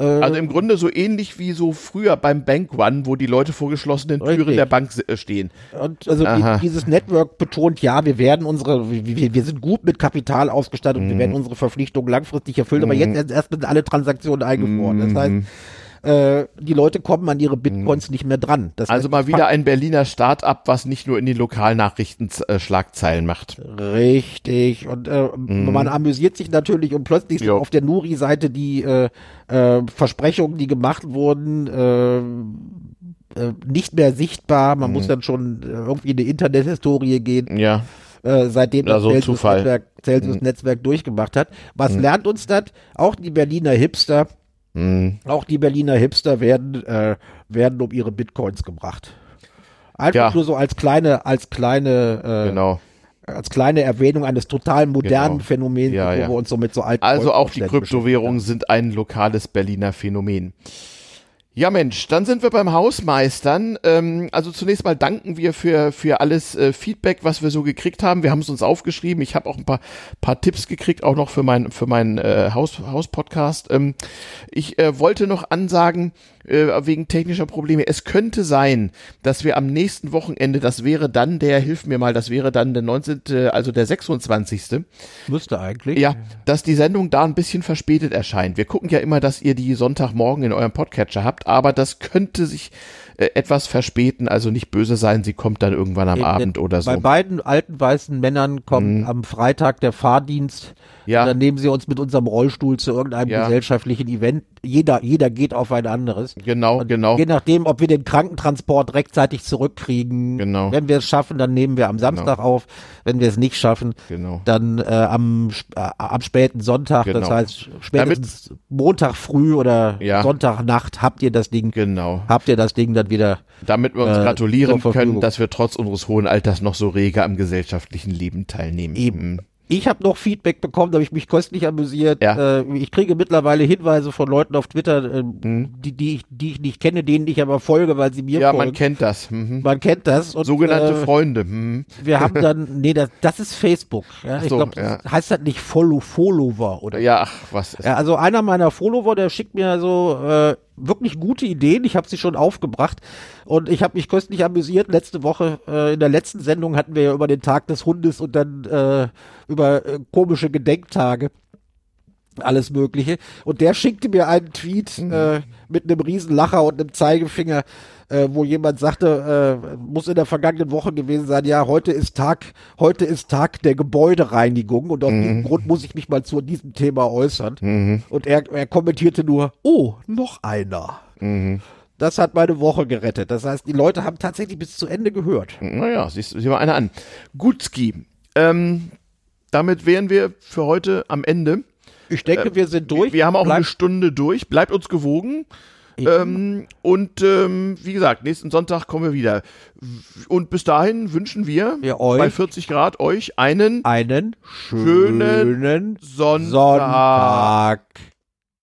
also im Grunde so ähnlich wie so früher beim Bank One, wo die Leute vor geschlossenen Türen Richtig. der Bank äh, stehen. Und also Aha. die, dieses Network betont, ja, wir werden unsere, wir, wir sind gut mit Kapital ausgestattet und wir Mhm. werden unsere Verpflichtungen langfristig erfüllen, aber jetzt erst- erst sind alle Transaktionen eingefroren. Das heißt, äh, die Leute kommen an ihre Bitcoins nicht mehr dran. Das Mhm. Also mal wieder ein Berliner Start-up, was nicht nur in den Lokalnachrichten äh, Schlagzeilen macht. Richtig. Und äh, man amüsiert sich natürlich und plötzlich sind Mhm. Jo. auf der Nuri-Seite die äh, äh, Versprechungen, die gemacht wurden, äh, äh, nicht mehr sichtbar. Mhm. Man muss dann schon äh, irgendwie in die Internethistorie gehen. Ja. äh, seitdem das so Celsius, Zufall. Netzwerk, Celsius Netzwerk durchgemacht hat. Was lernt uns das? Auch die Berliner Hipster, Mhm. auch die Berliner Hipster werden, äh, werden um ihre Bitcoins gebracht. Einfach Ja. nur so als kleine, als kleine, äh, Genau. als kleine Erwähnung eines total modernen Genau. Phänomens, Ja, wo ja. wir uns so mit so alten Also auch die Kryptowährungen sind ein lokales Berliner Phänomen. Ja Mensch, dann sind wir beim Hausmeistern. Ähm, also zunächst mal danken wir für, für alles äh, Feedback, was wir so gekriegt haben. Wir haben es uns aufgeschrieben. Ich habe auch ein paar, paar Tipps gekriegt, auch noch für mein, für meinen äh, Haus, Hauspodcast. Ähm, ich äh, wollte noch ansagen, äh, wegen technischer Probleme, es könnte sein, dass wir am nächsten Wochenende, das wäre dann der, hilf mir mal, das wäre dann der 19., also der 26. Müsste eigentlich. Ja, dass die Sendung da ein bisschen verspätet erscheint. Wir gucken ja immer, dass ihr die Sonntagmorgen in eurem Podcatcher habt, aber das könnte sich äh, etwas verspäten, also nicht böse sein, sie kommt dann irgendwann am Eben, Abend oder so. Mhm. Bei beiden alten weißen Männern kommt am Freitag der Fahrdienst. Ja. Und dann nehmen sie uns mit unserem Rollstuhl zu irgendeinem Ja. gesellschaftlichen Event. Jeder, jeder geht auf ein anderes. Genau, Und genau. Je nachdem, ob wir den Krankentransport rechtzeitig zurückkriegen. Genau. Wenn wir es schaffen, dann nehmen wir am Samstag auf. Wenn wir es nicht schaffen, Genau. dann äh, am, äh, am späten Sonntag. Das Genau. heißt, spätestens Montag früh oder Ja. Sonntagnacht habt ihr das Ding. Genau. Habt ihr das Ding dann wieder Damit wir uns Äh, gratulieren können, dass wir trotz unseres hohen Alters noch so rege am gesellschaftlichen Leben teilnehmen. Eben. Ich habe noch Feedback bekommen, da habe ich mich köstlich amüsiert. Ja. Äh, ich kriege mittlerweile Hinweise von Leuten auf Twitter, äh, die, die, ich, die ich nicht kenne, denen ich aber folge, weil sie mir Mhm. Ja, folgen. man kennt das. Mhm. Man kennt das. Und, Sogenannte äh, Freunde. Mhm. Wir haben dann, nee, das, das ist Facebook. Ja, ich so, glaube, das ja. heißt das nicht Follow, Follower oder Ja, ach, was ist. ja, also einer meiner Follower, der schickt mir so äh, wirklich gute Ideen. Ich habe sie schon aufgebracht und ich habe mich köstlich amüsiert. Letzte Woche, äh, in der letzten Sendung hatten wir ja über den Tag des Hundes und dann äh, über äh, komische Gedenktage. Alles Mögliche. Und der schickte mir einen Tweet äh, mit einem Riesenlacher und einem Zeigefinger, äh, wo jemand sagte, äh, muss in der vergangenen Woche gewesen sein, ja, heute ist Tag, heute ist Tag der Gebäudereinigung und aus diesem Grund muss ich mich mal zu diesem Thema äußern. Und er, er kommentierte nur, oh, noch einer. Das hat meine Woche gerettet. Das heißt, die Leute haben tatsächlich bis zu Ende gehört. Naja, siehst sieh mal einer an. Gutski. Ähm, damit wären wir für heute am Ende. Ich denke, wir sind durch. Wir haben auch Bleib- eine Stunde durch. Bleibt uns gewogen. Ähm, und ähm, wie gesagt, nächsten Sonntag kommen wir wieder. Und bis dahin wünschen wir euch bei 40 Grad euch einen einen Schönen schönen Sonntag. Sonntag.